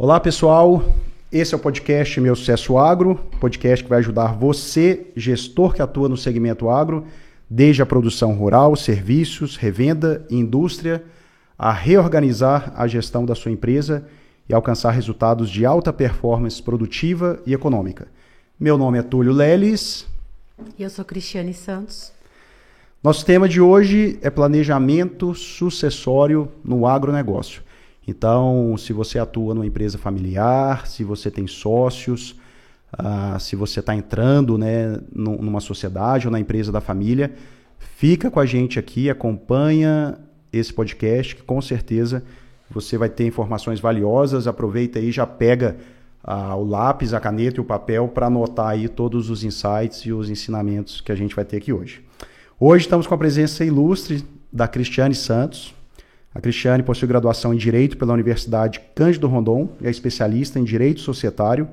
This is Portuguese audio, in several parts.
Olá, pessoal. Esse é o podcast Meu Sucesso Agro, podcast que vai ajudar você, gestor que atua no segmento agro, desde a produção rural, serviços, revenda e indústria, a reorganizar a gestão da sua empresa e alcançar resultados de alta performance produtiva e econômica. Meu nome é Túlio Leles. E eu sou Cristiane Santos. Nosso tema de hoje é planejamento sucessório no agronegócio. Então, se você atua numa empresa familiar, se você tem sócios, uh, se você está entrando né, numa sociedade ou na empresa da família, fica com a gente aqui, acompanha esse podcast, que com certeza você vai ter informações valiosas. Aproveita aí, já pega uh, o lápis, a caneta e o papel para anotar aí todos os insights e os ensinamentos que a gente vai ter aqui hoje. Hoje estamos com a presença ilustre da Cristiane Santos, a Cristiane possui graduação em Direito pela Universidade Cândido Rondon, é especialista em Direito Societário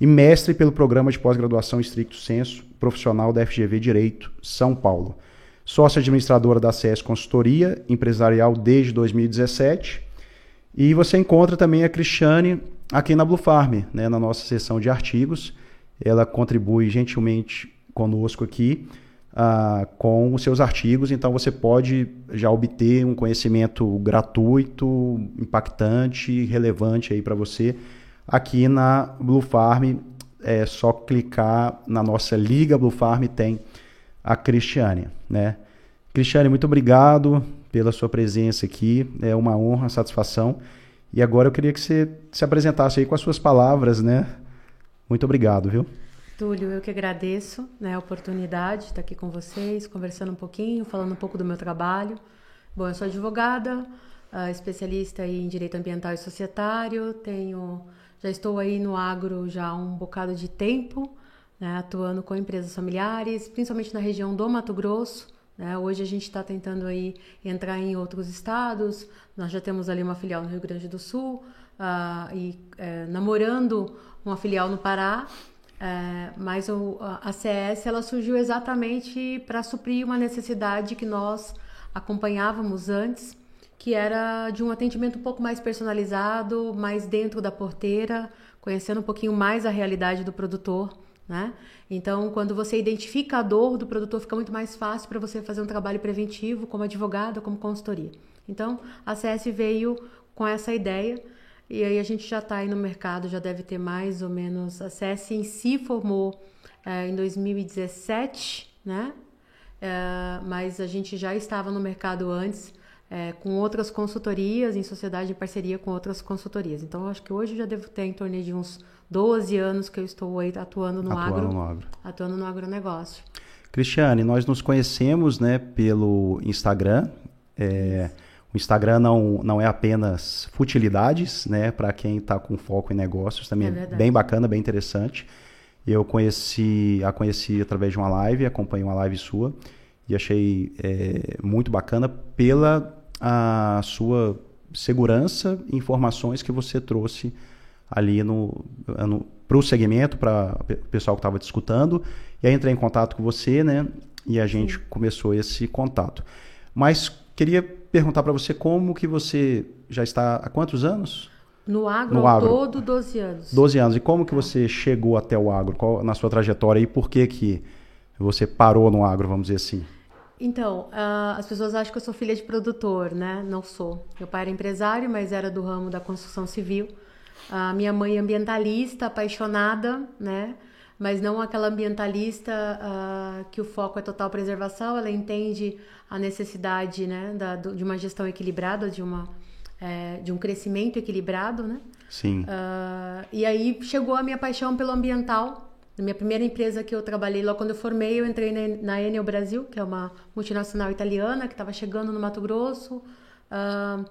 e mestre pelo Programa de Pós-Graduação Estricto Senso Profissional da FGV Direito, São Paulo. Sócia administradora da CS Consultoria Empresarial desde 2017. E você encontra também a Cristiane aqui na Blue Farm, né, na nossa seção de artigos. Ela contribui gentilmente conosco aqui uh, com os seus artigos, então você pode já obter um conhecimento gratuito, impactante, relevante aí para você. Aqui na Blue Farm, é só clicar na nossa Liga Blue Farm tem a Cristiane, né? Cristiane, muito obrigado pela sua presença aqui. É uma honra, satisfação. E agora eu queria que você se apresentasse aí com as suas palavras, né? Muito obrigado, viu? Túlio, eu que agradeço né, a oportunidade de estar aqui com vocês, conversando um pouquinho, falando um pouco do meu trabalho. Bom, eu sou advogada, uh, especialista em direito ambiental e societário, tenho, já estou aí no agro já há um bocado de tempo, né, atuando com empresas familiares, principalmente na região do Mato Grosso. Né? Hoje a gente está tentando aí entrar em outros estados, nós já temos ali uma filial no Rio Grande do Sul uh, e uh, namorando uma filial no Pará. É, mas o, a CS ela surgiu exatamente para suprir uma necessidade que nós acompanhávamos antes, que era de um atendimento um pouco mais personalizado, mais dentro da porteira, conhecendo um pouquinho mais a realidade do produtor. Né? Então, quando você identifica a dor do produtor, fica muito mais fácil para você fazer um trabalho preventivo, como advogado, como consultoria. Então, a CS veio com essa ideia e aí a gente já está aí no mercado, já deve ter mais ou menos. A CS em si formou é, em 2017, né? É, mas a gente já estava no mercado antes é, com outras consultorias, em sociedade em parceria com outras consultorias. Então, eu acho que hoje já devo ter em torno de uns 12 anos que eu estou aí atuando no, atuando agro, no agro. Atuando no agronegócio. Cristiane, nós nos conhecemos né, pelo Instagram. É, o Instagram não, não é apenas futilidades, né? Para quem está com foco em negócios, também é, bem bacana, bem interessante. Eu conheci, a conheci através de uma live, acompanhei uma live sua e achei é, muito bacana pela a sua segurança e informações que você trouxe ali no, no para o segmento, para o pessoal que estava discutando. E aí entrei em contato com você, né? E a gente Sim. começou esse contato. Mas queria perguntar para você como que você já está há quantos anos? No agro, no agro. todo 12 anos. 12 anos. E como que você chegou até o agro? Qual na sua trajetória e por que que você parou no agro, vamos dizer assim? Então, uh, as pessoas acham que eu sou filha de produtor, né? Não sou. Meu pai era empresário, mas era do ramo da construção civil. A uh, minha mãe é ambientalista, apaixonada, né? Mas não aquela ambientalista uh, que o foco é total preservação. Ela entende a necessidade né, da, de uma gestão equilibrada, de, uma, é, de um crescimento equilibrado, né? Sim. Uh, e aí chegou a minha paixão pelo ambiental. Na minha primeira empresa que eu trabalhei, logo quando eu formei, eu entrei na, na Enel Brasil, que é uma multinacional italiana que estava chegando no Mato Grosso uh, ah,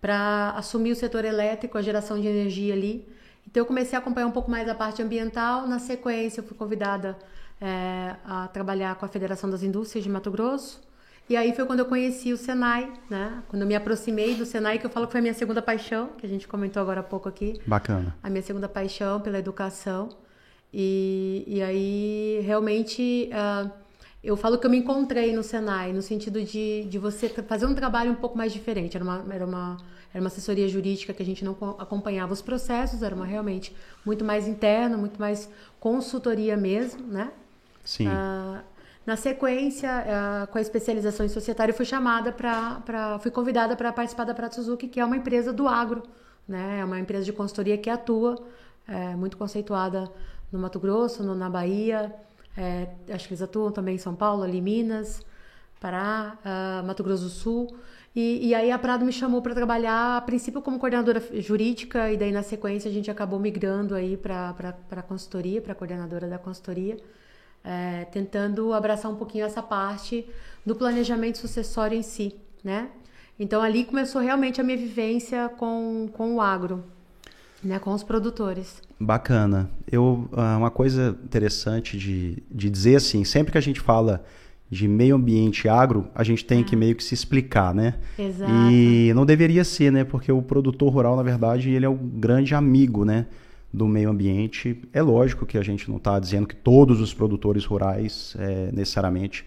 para assumir o setor elétrico, a geração de energia ali. Então eu comecei a acompanhar um pouco mais a parte ambiental. Na sequência, eu fui convidada é, a trabalhar com a Federação das Indústrias de Mato Grosso. E aí foi quando eu conheci o Senai, né? Quando eu me aproximei do Senai, que eu falo que foi a minha segunda paixão, que a gente comentou agora há pouco aqui. Bacana. A minha segunda paixão pela educação. E, e aí, realmente, uh, eu falo que eu me encontrei no Senai, no sentido de, de você fazer um trabalho um pouco mais diferente. Era uma, era, uma, era uma assessoria jurídica que a gente não acompanhava os processos, era uma realmente muito mais interna, muito mais consultoria mesmo, né? Sim. Ah, na sequência, ah, com a especialização em societário, fui chamada para, fui convidada para participar da Prato Suzuki, que é uma empresa do agro, né? É uma empresa de consultoria que atua, é, muito conceituada no Mato Grosso, no, na Bahia, é, acho que eles atuam também em São Paulo, ali Minas, Pará, uh, Mato Grosso do Sul. E, e aí a Prado me chamou para trabalhar, a princípio como coordenadora jurídica, e daí na sequência a gente acabou migrando aí para a consultoria, para coordenadora da consultoria, é, tentando abraçar um pouquinho essa parte do planejamento sucessório em si, né? Então ali começou realmente a minha vivência com, com o agro né, com os produtores. Bacana. Eu, ah, uma coisa interessante de, de dizer assim, sempre que a gente fala de meio ambiente agro, a gente tem que é. meio que se explicar, né? Exato. E não deveria ser, né? Porque o produtor rural, na verdade, ele é o grande amigo, né? Do meio ambiente. É lógico que a gente não está dizendo que todos os produtores rurais é, necessariamente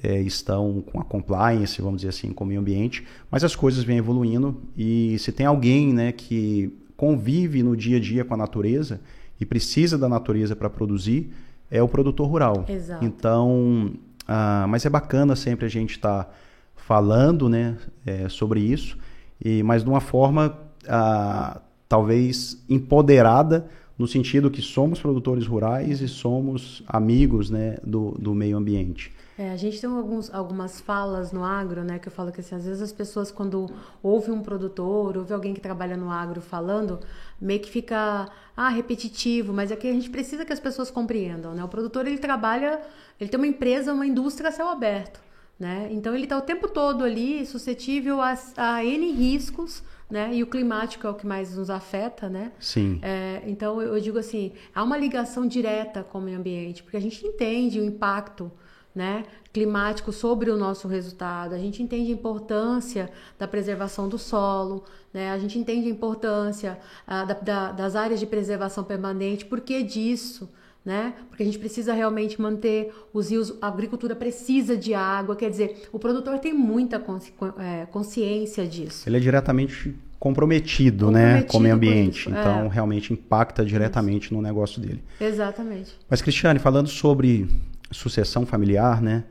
é, estão com a compliance, vamos dizer assim, com o meio ambiente, mas as coisas vêm evoluindo e se tem alguém, né, que convive no dia a dia com a natureza e precisa da natureza para produzir é o produtor rural. Exato. Então, ah, mas é bacana sempre a gente estar tá falando, né, é, sobre isso, e mas de uma forma ah, talvez empoderada no sentido que somos produtores rurais e somos amigos, né, do, do meio ambiente. É, a gente tem alguns, algumas falas no agro, né? Que eu falo que assim, às vezes as pessoas, quando ouve um produtor, ouve alguém que trabalha no agro falando, meio que fica ah, repetitivo, mas é que a gente precisa que as pessoas compreendam, né? O produtor ele trabalha, ele tem uma empresa, uma indústria a céu aberto. Né? Então ele está o tempo todo ali suscetível a, a N riscos, né? E o climático é o que mais nos afeta, né? Sim. É, então eu, eu digo assim, há uma ligação direta com o meio ambiente, porque a gente entende o impacto né, climático sobre o nosso resultado. A gente entende a importância da preservação do solo, né? a gente entende a importância ah, da, da, das áreas de preservação permanente, por que disso? Né? Porque a gente precisa realmente manter os rios, a agricultura precisa de água, quer dizer, o produtor tem muita consci, é, consciência disso. Ele é diretamente comprometido, comprometido né, com o meio ambiente, então é. realmente impacta diretamente isso. no negócio dele. Exatamente. Mas Cristiane, falando sobre sucessão familiar, né?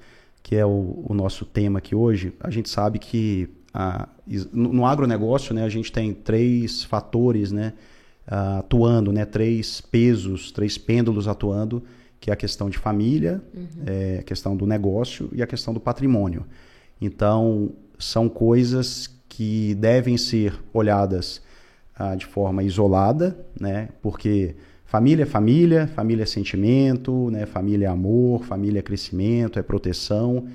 Que é o, o nosso tema aqui hoje. A gente sabe que a, no, no agronegócio, né? A gente tem três fatores, né? atuando, né? Três pesos, três pêndulos atuando, que é a questão de família, uhum. é, a questão do negócio e a questão do patrimônio. Então, são coisas que devem ser olhadas ah, de forma isolada, né? Porque Família é família, família é sentimento, né? família é amor, família é crescimento, é proteção.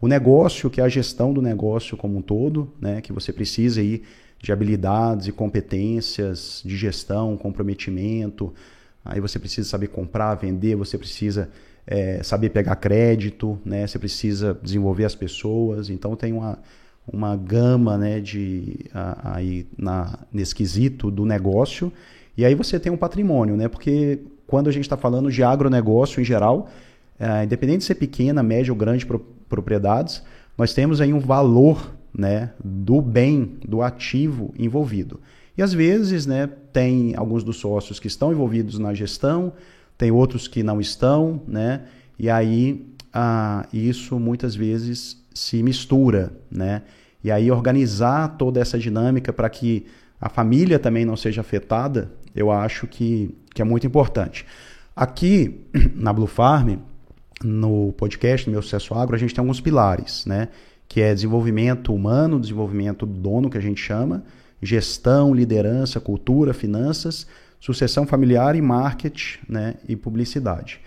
O negócio, que é a gestão do negócio como um todo, né? que você precisa aí de habilidades e competências de gestão, comprometimento. Aí você precisa saber comprar, vender, você precisa é, saber pegar crédito, né? você precisa desenvolver as pessoas. Então tem uma, uma gama né, de, aí na, nesse quesito do negócio e aí você tem um patrimônio, né? Porque quando a gente está falando de agronegócio em geral, é, independente de ser pequena, média ou grande pro, propriedades, nós temos aí um valor né, do bem, do ativo envolvido. E às vezes né, tem alguns dos sócios que estão envolvidos na gestão, tem outros que não estão, né? E aí ah, isso muitas vezes se mistura, né? E aí organizar toda essa dinâmica para que a família também não seja afetada, eu acho que, que é muito importante. Aqui na Blue Farm, no podcast, no meu Sucesso Agro, a gente tem alguns pilares, né? Que é desenvolvimento humano, desenvolvimento do dono, que a gente chama, gestão, liderança, cultura, finanças, sucessão familiar e marketing né? e publicidade.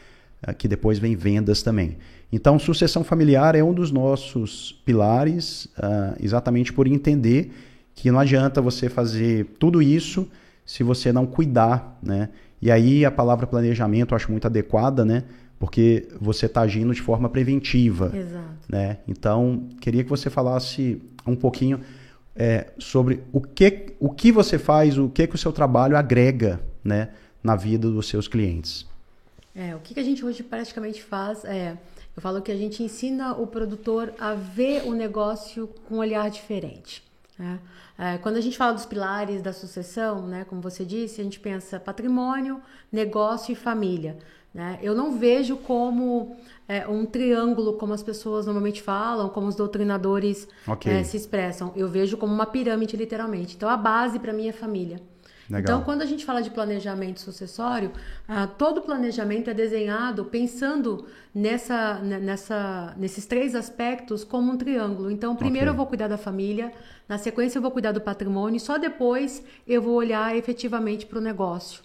Que depois vem vendas também. Então, sucessão familiar é um dos nossos pilares, uh, exatamente por entender que não adianta você fazer tudo isso se você não cuidar, né? E aí a palavra planejamento eu acho muito adequada, né? Porque você está agindo de forma preventiva. Exato. Né? Então, queria que você falasse um pouquinho é, sobre o que, o que você faz, o que, que o seu trabalho agrega né, na vida dos seus clientes. É, o que, que a gente hoje praticamente faz é Eu falo que a gente ensina o produtor a ver o negócio com um olhar diferente. Né? É, quando a gente fala dos pilares da sucessão, né, como você disse, a gente pensa patrimônio, negócio e família. Né? Eu não vejo como é, um triângulo, como as pessoas normalmente falam, como os doutrinadores okay. é, se expressam. Eu vejo como uma pirâmide, literalmente. Então, a base para mim é família. Legal. Então, quando a gente fala de planejamento sucessório, ah, todo planejamento é desenhado pensando nessa, nessa, nesses três aspectos como um triângulo. Então, primeiro okay. eu vou cuidar da família, na sequência eu vou cuidar do patrimônio, só depois eu vou olhar efetivamente para o negócio.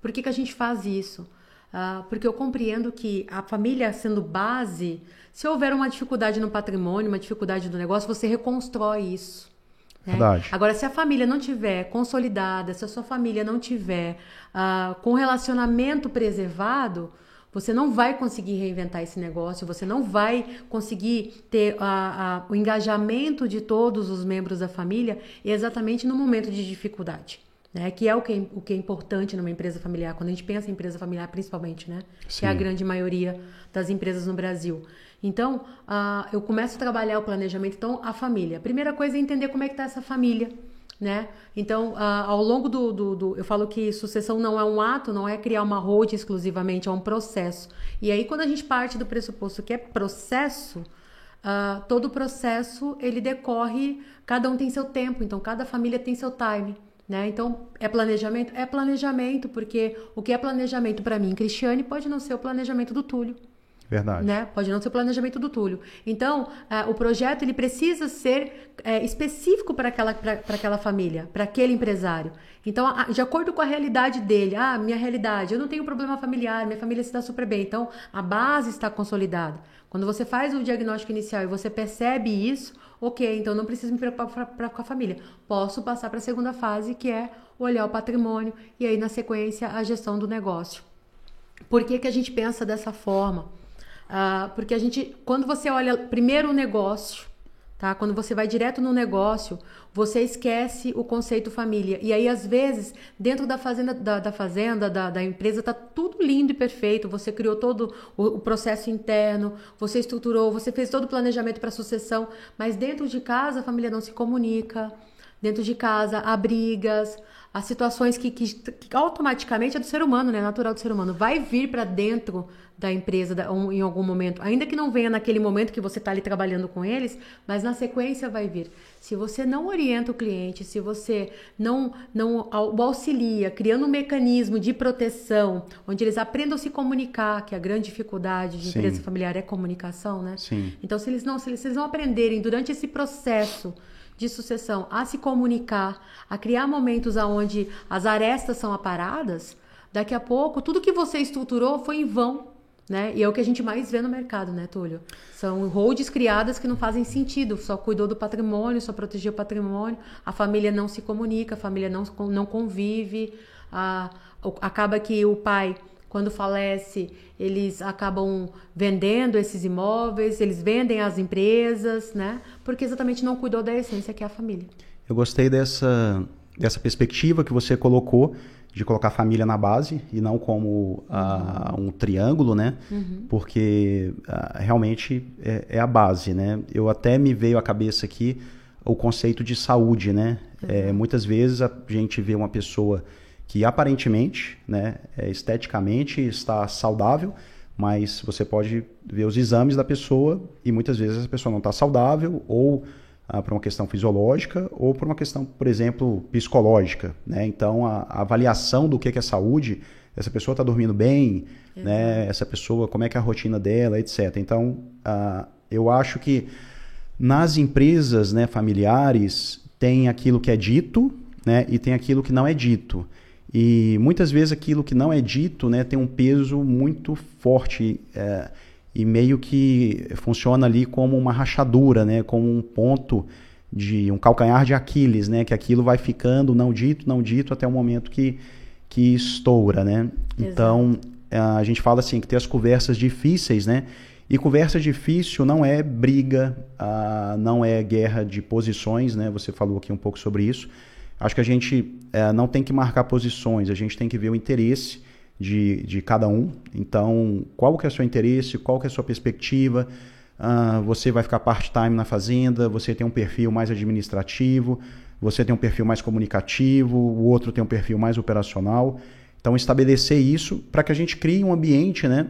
Por que, que a gente faz isso? Ah, porque eu compreendo que a família sendo base, se houver uma dificuldade no patrimônio, uma dificuldade no negócio, você reconstrói isso. Né? Verdade. Agora, se a família não tiver consolidada, se a sua família não tiver uh, com relacionamento preservado, você não vai conseguir reinventar esse negócio, você não vai conseguir ter uh, uh, o engajamento de todos os membros da família exatamente no momento de dificuldade. Né, que é o que, é, o que é importante numa empresa familiar, quando a gente pensa em empresa familiar principalmente, né? Sim. Que é a grande maioria das empresas no Brasil. Então, uh, eu começo a trabalhar o planejamento, então, a família. A primeira coisa é entender como é que está essa família, né? Então, uh, ao longo do, do, do, Eu falo que sucessão não é um ato, não é criar uma hold exclusivamente, é um processo. E aí, quando a gente parte do pressuposto que é processo, uh, todo o processo, ele decorre... Cada um tem seu tempo, então cada família tem seu time. Né? Então, é planejamento? É planejamento, porque o que é planejamento para mim, Cristiane, pode não ser o planejamento do Túlio. Verdade. Né? Pode não ser o planejamento do Túlio. Então, uh, o projeto ele precisa ser uh, específico para aquela, aquela família, para aquele empresário. Então, a, de acordo com a realidade dele, ah, minha realidade, eu não tenho problema familiar, minha família se dá super bem. Então, a base está consolidada. Quando você faz o diagnóstico inicial e você percebe isso, ok, então não preciso me preocupar pra, pra, com a família. Posso passar para a segunda fase, que é olhar o patrimônio e aí, na sequência, a gestão do negócio. Por que, que a gente pensa dessa forma? Uh, porque a gente, quando você olha primeiro o negócio, tá? Quando você vai direto no negócio, você esquece o conceito família. E aí, às vezes, dentro da fazenda, da, da fazenda, da, da, empresa, tá tudo lindo e perfeito. Você criou todo o, o processo interno, você estruturou, você fez todo o planejamento para sucessão, mas dentro de casa a família não se comunica. Dentro de casa há brigas, há situações que, que, que automaticamente é do ser humano, né? Natural do ser humano. Vai vir para dentro da empresa da, um, em algum momento, ainda que não venha naquele momento que você está ali trabalhando com eles, mas na sequência vai vir. Se você não orienta o cliente, se você não, não o auxilia, criando um mecanismo de proteção, onde eles aprendam a se comunicar, que a grande dificuldade de Sim. empresa familiar é comunicação, né? Sim. Então, se eles não, se eles, se eles não aprenderem durante esse processo de sucessão a se comunicar, a criar momentos onde as arestas são aparadas, daqui a pouco tudo que você estruturou foi em vão né? E é o que a gente mais vê no mercado, né, Túlio? São holds criadas que não fazem sentido, só cuidou do patrimônio, só protegeu o patrimônio, a família não se comunica, a família não, não convive, a, acaba que o pai, quando falece, eles acabam vendendo esses imóveis, eles vendem as empresas, né? Porque exatamente não cuidou da essência que é a família. Eu gostei dessa, dessa perspectiva que você colocou de colocar a família na base e não como uh, um triângulo, né? Uhum. Porque uh, realmente é, é, a base, né? Eu até me veio à cabeça aqui o conceito de saúde, né? Uhum. É, muitas vezes a gente vê uma pessoa que aparentemente, né, é, esteticamente está saudável, mas você pode ver os exames da pessoa e muitas vezes a pessoa não está saudável ou ah, por uma questão fisiológica ou por uma questão, por exemplo, psicológica. Né? Então, a, a avaliação do que é, saúde, essa pessoa está dormindo bem, né? essa pessoa, como é que é a rotina dela, etc. Então, ah, eu acho que nas empresas né, familiares tem aquilo que é dito né, e tem aquilo que não é dito. E muitas vezes aquilo que não é dito né, tem um peso muito forte. É, e meio que funciona ali como uma rachadura, né? Como um ponto de um calcanhar de Aquiles, né? Que aquilo vai ficando não dito, não dito até o momento que, que estoura, né? Exato. Então a gente fala assim que tem as conversas difíceis, né? E conversa difícil não é briga, uh, não é guerra de posições, né? Você falou aqui um pouco sobre isso. Acho que a gente uh, não tem que marcar posições, a gente tem que ver o interesse de, de cada um. Então, qual que é o seu interesse, qual que é a sua perspectiva? Uh, você vai ficar part-time na fazenda, você tem um perfil mais administrativo, você tem um perfil mais comunicativo, o outro tem um perfil mais operacional. Então, estabelecer isso para que a gente crie um ambiente né,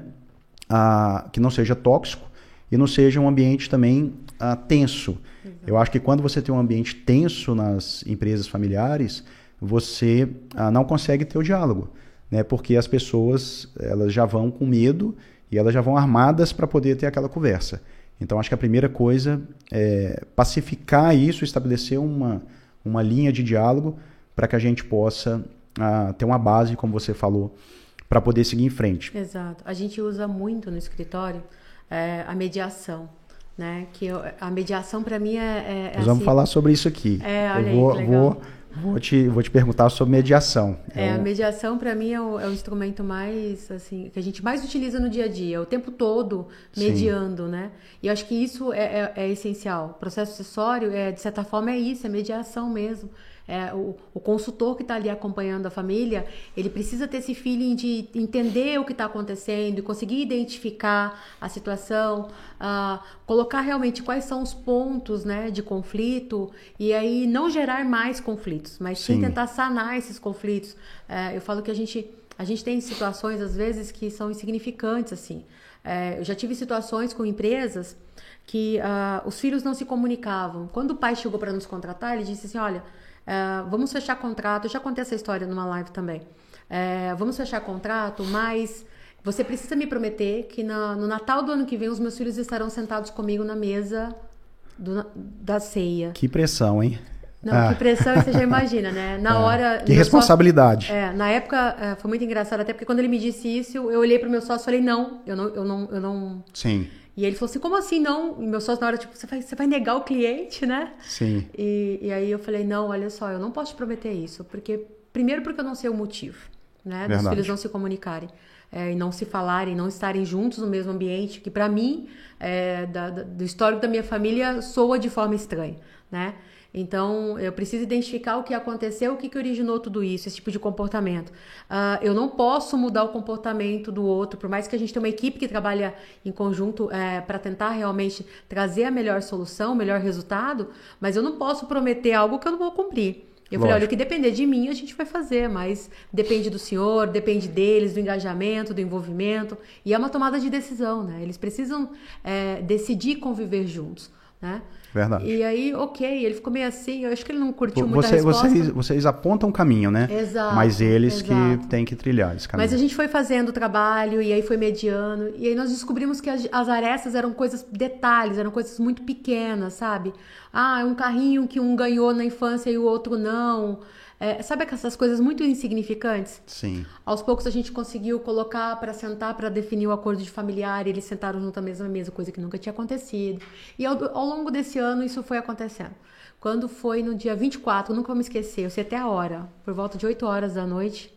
uh, que não seja tóxico e não seja um ambiente também uh, tenso. Eu acho que quando você tem um ambiente tenso nas empresas familiares, você uh, não consegue ter o diálogo, né? porque as pessoas elas já vão com medo e elas já vão armadas para poder ter aquela conversa. Então, acho que a primeira coisa é pacificar isso, estabelecer uma uma linha de diálogo para que a gente possa uh, ter uma base, como você falou, para poder seguir em frente. Exato. A gente usa muito no escritório é, a mediação. Né? Que eu, a mediação para mim é, é, é Nós vamos assim, falar sobre isso aqui. É, olha eu vou, aí, vou, vou, te, vou te perguntar sobre mediação. É, é a mediação para mim é o, é o, instrumento mais assim que a gente mais utiliza no dia a dia, o tempo todo mediando, Sim. né? E eu acho que isso é, é, é essencial. O processo acessório é de certa forma é isso, é mediação mesmo é, o, o, consultor que está ali acompanhando a família, ele precisa ter esse feeling de entender o que está acontecendo e conseguir identificar a situação, uh, colocar realmente quais são os pontos né, de conflito e aí não gerar mais conflitos, mas sim, sim tentar sanar esses conflitos. É, eu falo que a gente, a gente tem situações, às vezes, que são insignificantes, assim. É, eu já tive situações com empresas que uh, os filhos não se comunicavam. Quando o pai chegou para nos contratar, ele disse assim: olha, Uh, vamos fechar contrato. Eu já contei essa história numa live também. Uh, vamos fechar contrato, mas você precisa me prometer que na, no Natal do ano que vem os meus filhos estarão sentados comigo na mesa do, da ceia. Que pressão, hein? Não, ah. que pressão você já imagina, né? Na é. hora. Que responsabilidade. Sócio, é, na época é, foi muito engraçado, até porque quando ele me disse isso, eu olhei para o meu sócio e falei: não, eu não, eu não, eu não. Sim. E ele falou assim, como assim não? E meu sócio na hora, tipo, você vai, você vai negar o cliente, né? Sim. E, e aí eu falei, não, olha só, eu não posso te prometer isso, porque, primeiro porque eu não sei o motivo, né? Verdade. Dos filhos não se comunicarem. É, e não se falarem, não estarem juntos no mesmo ambiente, que para mim, é, da, da, do histórico da minha família, soa de forma estranha, né? Então, eu preciso identificar o que aconteceu, o que, que originou tudo isso, esse tipo de comportamento. Uh, eu não posso mudar o comportamento do outro, por mais que a gente tenha uma equipe que trabalha em conjunto é, para tentar realmente trazer a melhor solução, o melhor resultado, mas eu não posso prometer algo que eu não vou cumprir. Eu falei, olha, o que depender de mim a gente vai fazer, mas depende do senhor, depende deles, do engajamento, do envolvimento. E é uma tomada de decisão, né? Eles precisam é, decidir conviver juntos, né? Verdade. E aí, ok, ele ficou meio assim, eu acho que ele não curtiu muito Você, vocês, vocês apontam o caminho, né? Exato. Mas eles exato. que têm que trilhar esse caminho. Mas a gente foi fazendo o trabalho e aí foi mediando. E aí nós descobrimos que as, as arestas eram coisas, detalhes, eram coisas muito pequenas, sabe? Ah, é um carrinho que um ganhou na infância e o outro não. É, sabe essas coisas muito insignificantes? Sim. Aos poucos a gente conseguiu colocar para sentar para definir o acordo de familiar, e eles sentaram junto à mesma mesa, coisa que nunca tinha acontecido. E ao, ao longo desse ano isso foi acontecendo. Quando foi no dia 24, nunca vou me esquecer, eu sei até a hora, por volta de 8 horas da noite.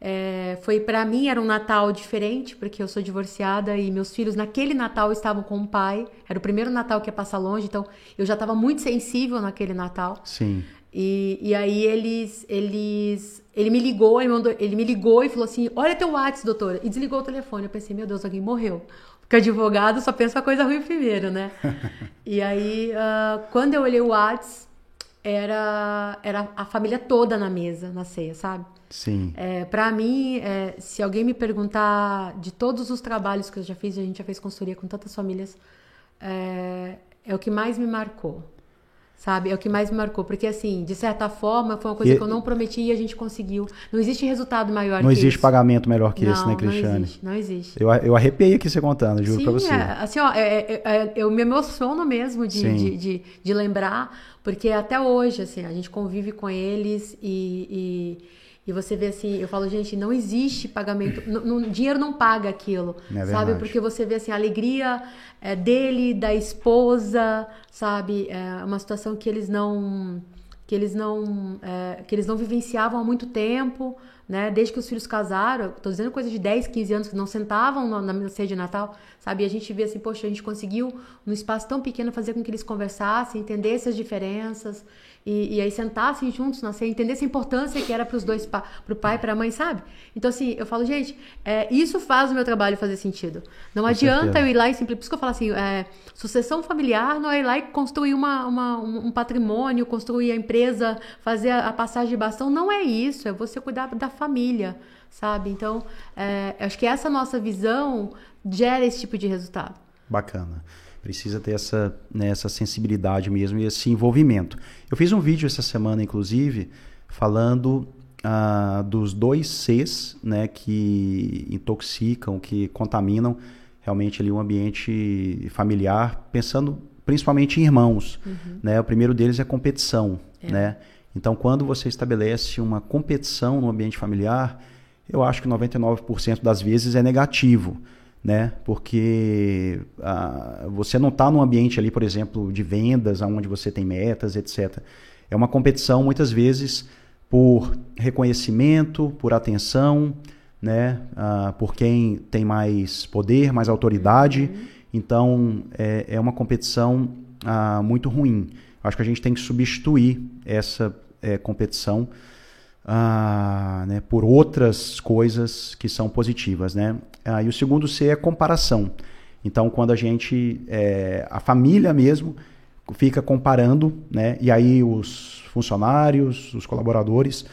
É, foi para mim era um Natal diferente porque eu sou divorciada e meus filhos naquele Natal estavam com o pai era o primeiro Natal que ia passar longe então eu já estava muito sensível naquele Natal sim e, e aí eles, eles, ele me ligou, ele, mandou, ele me ligou e falou assim, olha teu WhatsApp, doutora. E desligou o telefone. Eu pensei, meu Deus, alguém morreu. Porque advogado só pensa coisa ruim primeiro, né? e aí, uh, quando eu olhei o WhatsApp, era, era a família toda na mesa, na ceia, sabe? Sim. É, para mim, é, se alguém me perguntar de todos os trabalhos que eu já fiz, a gente já fez consultoria com tantas famílias, é, é o que mais me marcou sabe? É o que mais me marcou, porque assim, de certa forma, foi uma coisa e... que eu não prometi e a gente conseguiu. Não existe resultado maior não que existe pagamento melhor que não, esse, né, Cristiane? Não existe, não existe. Eu, eu arrepiei aqui você contando, juro Sim, pra você. É, assim, ó, é, é, é, eu me emociono mesmo de, de, de, de, lembrar, porque até hoje, assim, a gente convive com eles e, e e você vê assim, eu falo, gente, não existe pagamento, dinheiro não paga aquilo, é sabe? Porque você vê assim, a alegria é, dele, da esposa, sabe? É uma situação que eles não que eles não é, que eles não vivenciavam há muito tempo, né? Desde que os filhos casaram, tô dizendo coisa de 10, 15 anos que não sentavam na, na ceia de Natal, sabe? E a gente vê assim, poxa, a gente conseguiu, num espaço tão pequeno, fazer com que eles conversassem, entendessem as diferenças. E, e, aí sentassem juntos na ceia, entendessem a importância que era para os dois, para o pai e para a mãe, sabe? Então, assim, eu falo, gente, é, isso faz o meu trabalho fazer sentido. Não Com adianta certeza. eu ir lá e simplesmente. Por isso que eu falo assim, é, sucessão familiar não é ir lá e construir uma, uma, um patrimônio, construir a empresa, fazer a, a, passagem de bastão. Não é isso, é você cuidar da família, sabe? Então, é, acho que essa nossa visão gera esse tipo de resultado. Bacana. Precisa ter essa, né, essa sensibilidade mesmo e esse envolvimento. Eu fiz um vídeo essa semana, inclusive, falando ah, dos dois Cs né, que intoxicam, que contaminam realmente ali um ambiente familiar, pensando principalmente em irmãos. Uhum. Né? O primeiro deles é competição. É. Né? Então, quando você estabelece uma competição no ambiente familiar, eu acho que 99% das vezes é negativo né? Porque ah, você não está num ambiente ali, por exemplo, de vendas, onde você tem metas, etc. É uma competição muitas vezes por reconhecimento, por atenção, né? Ah, por quem tem mais poder, mais autoridade. Uhum. Então é, é uma competição ah, muito ruim. Acho que a gente tem que substituir essa é, competição ah, né, por outras coisas que são positivas, né? Ah, e o segundo C é comparação. Então, quando a gente, é, a família mesmo, fica comparando, né? E aí os funcionários, os colaboradores,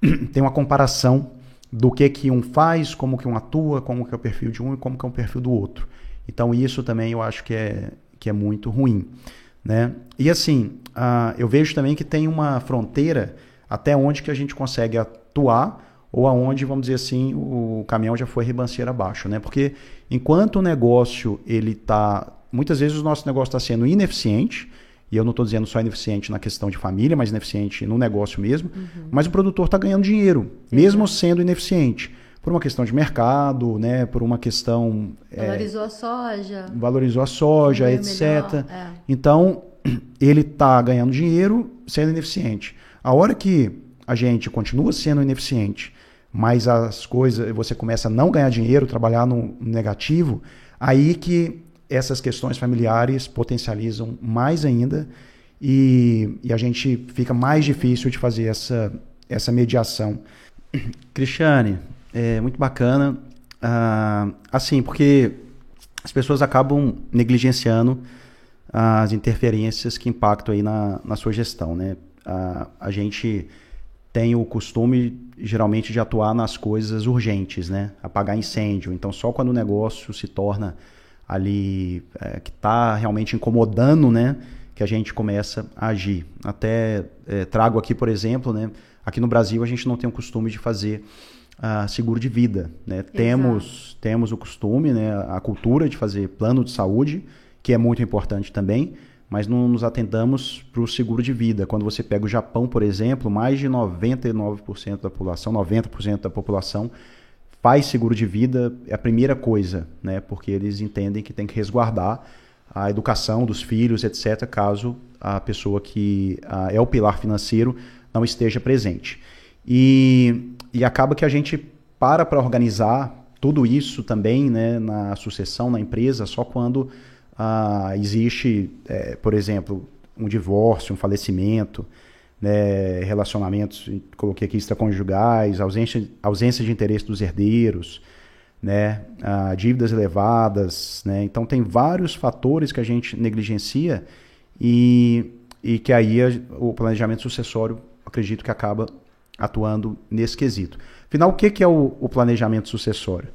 tem uma comparação do que que um faz, como que um atua, como que é o perfil de um e como que é o perfil do outro. Então, isso também eu acho que é, que é muito ruim, né? E assim, uh, eu vejo também que tem uma fronteira até onde que a gente consegue atuar ou aonde, vamos dizer assim, o caminhão já foi ribanceira abaixo, né? Porque enquanto o negócio ele está, muitas vezes o nosso negócio está sendo ineficiente, e eu não estou dizendo só ineficiente na questão de família, mas ineficiente no negócio mesmo, uhum. mas o produtor está ganhando dinheiro, mesmo sendo ineficiente. Por uma questão de mercado, né? por uma questão. É, valorizou é, a soja. Valorizou a soja, etc. É. Então, ele está ganhando dinheiro sendo ineficiente. A hora que a gente continua sendo ineficiente, mas as coisas, você começa a não ganhar dinheiro, trabalhar no negativo, aí que essas questões familiares potencializam mais ainda e, e a gente fica mais difícil de fazer essa, essa mediação. Cristiane, é muito bacana. Ah, assim, porque as pessoas acabam negligenciando as interferências que impactam aí na, na sua gestão, né? A, a gente tem o costume geralmente de atuar nas coisas urgentes, né? Apagar incêndio. Então, só quando o negócio se torna ali é, que está realmente incomodando, né? Que a gente começa a agir. Até é, trago aqui, por exemplo, né? Aqui no Brasil a gente não tem o costume de fazer uh, seguro de vida, né? Temos temos o costume, né? A cultura de fazer plano de saúde, que é muito importante também mas não nos atentamos para o seguro de vida. Quando você pega o Japão, por exemplo, mais de 99% da população, 90% da população faz seguro de vida, é a primeira coisa, né? porque eles entendem que tem que resguardar a educação dos filhos, etc., caso a pessoa que é o pilar financeiro não esteja presente. E, e acaba que a gente para para organizar tudo isso também né, na sucessão na empresa só quando ah, existe, é, por exemplo, um divórcio, um falecimento, né, relacionamentos, coloquei aqui extraconjugais, ausência, ausência de interesse dos herdeiros, né, ah, dívidas elevadas, né, então tem vários fatores que a gente negligencia e, e que aí a, o planejamento sucessório acredito que acaba atuando nesse quesito. Afinal, o que, que é o, o planejamento sucessório?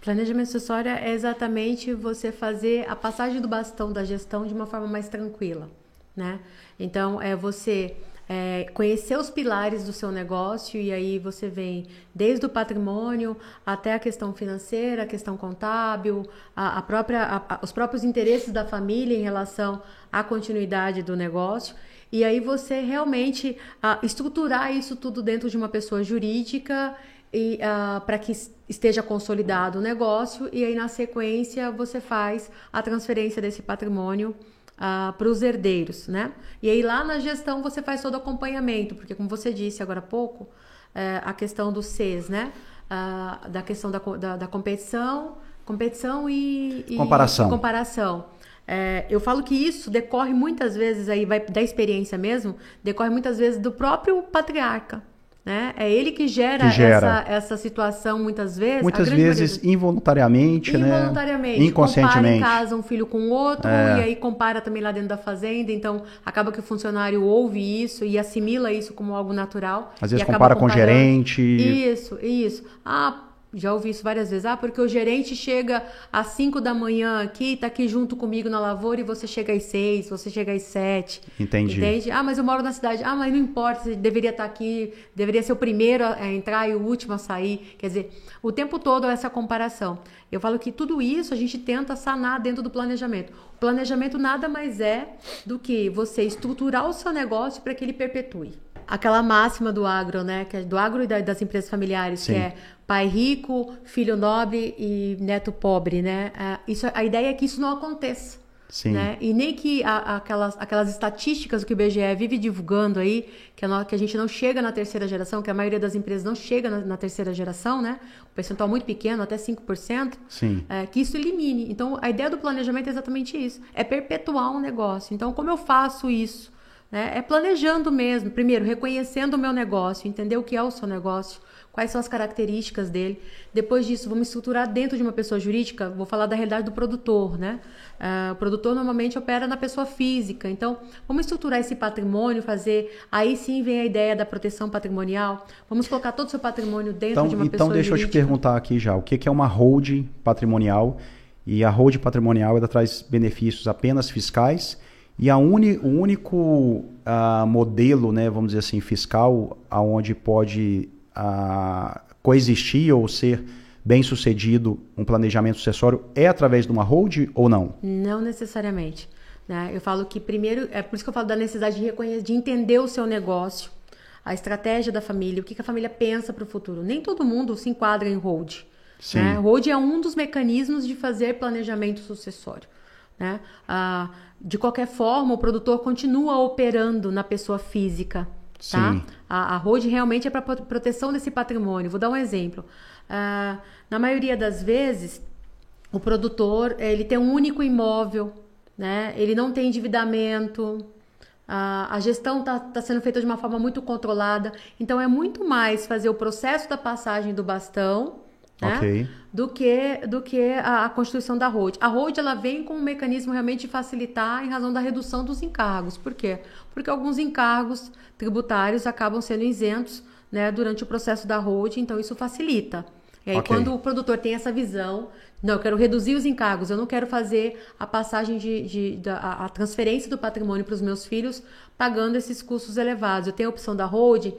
Planejamento sucessório é exatamente você fazer a passagem do bastão da gestão de uma forma mais tranquila, né? Então, é você é, conhecer os pilares do seu negócio e aí você vem desde o patrimônio até a questão financeira, a questão contábil, a, a própria, a, a, os próprios interesses da família em relação à continuidade do negócio. E aí você realmente estruturar isso tudo dentro de uma pessoa jurídica e uh, ah, para que esteja consolidado o negócio e aí na sequência você faz a transferência desse patrimônio uh, ah, para os herdeiros, né? E aí lá na gestão você faz todo o acompanhamento, porque como você disse agora há pouco, é, a questão do CES, né? Ah, da questão da, da, da competição, competição e, e comparação. E comparação. É, eu falo que isso decorre muitas vezes aí vai da experiência mesmo, decorre muitas vezes do próprio patriarca. Né? É ele que gera, que gera. Essa, essa situação muitas vezes. Muitas vezes maioria, involuntariamente, né? Involuntariamente. Inconscientemente. Compara em casa um filho com o outro é. e aí compara também lá dentro da fazenda. Então acaba que o funcionário ouve isso e assimila isso como algo natural. Às vezes compara com o gerente. Isso, isso. Ah, já ouvi isso várias vezes. Ah, porque o gerente chega às 5 da manhã aqui, tá aqui junto comigo na lavoura e você chega às 6, você chega às 7. Entendi. Entende? Ah, mas eu moro na cidade. Ah, mas não importa, você deveria estar tá aqui, deveria ser o primeiro a entrar e o último a sair. Quer dizer, o tempo todo é essa comparação. Eu falo que tudo isso a gente tenta sanar dentro do planejamento. O planejamento nada mais é do que você estruturar o seu negócio para que ele perpetue aquela máxima do agro, né? Que é do agro e das empresas familiares, Sim. que é pai rico, filho nobre e neto pobre, né? É, isso, a ideia é que isso não aconteça. Sim. Né? E nem que a, aquelas, aquelas estatísticas que o IBGE vive divulgando aí, que a, que a gente não chega na terceira geração, que a maioria das empresas não chega na, na terceira geração, né? Um percentual muito pequeno, até 5%, Sim. É, que isso elimine. Então, a ideia do planejamento é exatamente isso: é perpetuar um negócio. Então, como eu faço isso? Né? É planejando mesmo. Primeiro, reconhecendo o meu negócio, entender o que é o seu negócio, quais são as características dele. Depois disso, vamos estruturar dentro de uma pessoa jurídica. Vou falar da realidade do produtor, né? Uh, o produtor normalmente opera na pessoa física. Então, vamos estruturar esse patrimônio, fazer. Aí sim vem a ideia da proteção patrimonial. Vamos colocar todo o seu patrimônio dentro então, de uma então pessoa jurídica. Então, deixa eu te perguntar aqui já. O que é uma holding patrimonial? E a holding patrimonial ela traz benefícios apenas fiscais e a uni, o único uh, modelo, né, vamos dizer assim, fiscal, aonde pode uh, coexistir ou ser bem sucedido um planejamento sucessório é através de uma hold ou não? Não necessariamente. Né? Eu falo que primeiro, é por isso que eu falo da necessidade de reconhecer, de entender o seu negócio, a estratégia da família, o que, que a família pensa para o futuro. Nem todo mundo se enquadra em hold. Sim. Né? Hold é um dos mecanismos de fazer planejamento sucessório. Né? Ah, de qualquer forma, o produtor continua operando na pessoa física. Tá? Sim. A, a realmente é para proteção desse patrimônio. Vou dar um exemplo. Ah, na maioria das vezes, o produtor ele tem um único imóvel, né? ele não tem endividamento, a, a gestão está tá sendo feita de uma forma muito controlada. Então, é muito mais fazer o processo da passagem do bastão né? Okay. Do que, do que a, a, constituição da ROAD. A ROAD ela vem com um mecanismo realmente de facilitar em razão da redução dos encargos. Por quê? Porque alguns encargos tributários acabam sendo isentos né, durante o processo da ROAD, então isso facilita. E aí, okay. quando o produtor tem essa visão, não, eu quero reduzir os encargos, eu não quero fazer a passagem de, de, a, transferência do patrimônio para os meus filhos pagando esses custos elevados. Eu tenho a opção da holding,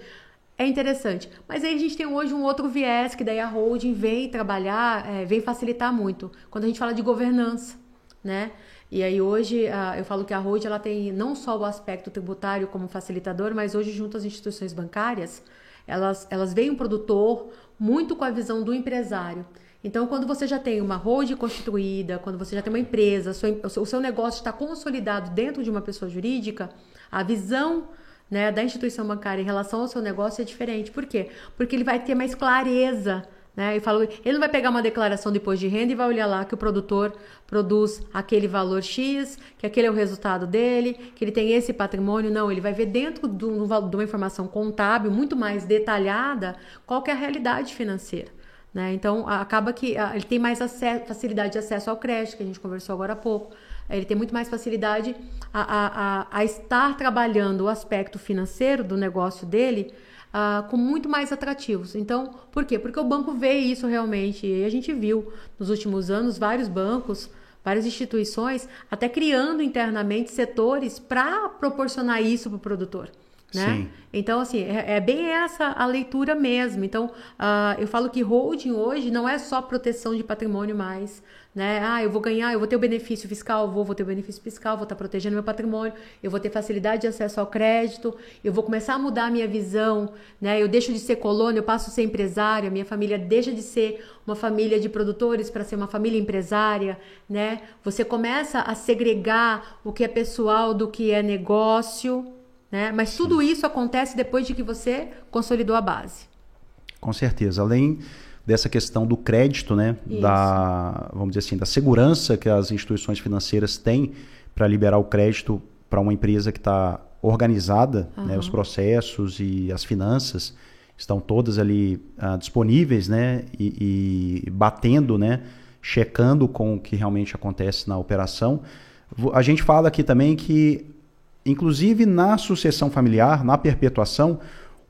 é interessante. Mas aí a gente tem hoje um outro viés, que daí a holding vem trabalhar, é, vem facilitar muito. Quando a gente fala de governança, né? E aí hoje eu falo que a holding ela tem não só o aspecto tributário como facilitador, mas hoje junto às instituições bancárias, elas, elas veem um produtor muito com a visão do empresário. Então, quando você já tem uma holding constituída, quando você já tem uma empresa, o seu negócio está consolidado dentro de uma pessoa jurídica, a visão né, da instituição bancária em relação ao seu negócio é diferente. Por quê? Porque ele vai ter mais clareza. Né? Ele não vai pegar uma declaração depois de renda e vai olhar lá que o produtor produz aquele valor X, que aquele é o resultado dele, que ele tem esse patrimônio. Não, ele vai ver dentro de uma informação contábil muito mais detalhada qual é a realidade financeira. Né? Então, acaba que ele tem mais acesso, facilidade de acesso ao crédito, que a gente conversou agora há pouco. Ele tem muito mais facilidade a, a, a, a estar trabalhando o aspecto financeiro do negócio dele uh, com muito mais atrativos. Então, por quê? Porque o banco vê isso realmente. E a gente viu nos últimos anos vários bancos, várias instituições, até criando internamente setores para proporcionar isso para o produtor. Né? Sim. Então, assim, é, é, bem essa a leitura mesmo. Então, uh, eu falo que holding hoje não é só proteção de patrimônio mais, né? Ah, eu vou ganhar, eu vou ter o benefício fiscal, vou, vou ter o benefício fiscal, vou estar protegendo meu patrimônio, eu vou ter facilidade de acesso ao crédito, eu vou começar a mudar a minha visão, né? Eu deixo de ser colônia, eu passo a ser empresária, minha família deixa de ser uma família de produtores para ser uma família empresária, né? Você começa a segregar o que é pessoal do que é negócio, né? Mas tudo isso acontece depois de que você consolidou a base. Com certeza. Além dessa questão do crédito, né? Da, vamos dizer assim, da segurança que as instituições financeiras têm para liberar o crédito para uma empresa que está organizada, uhum. né, os processos e as finanças estão todas ali uh, disponíveis, né, e, e, batendo, né, checando com o que realmente acontece na operação. A gente fala aqui também que, inclusive na sucessão familiar, na perpetuação,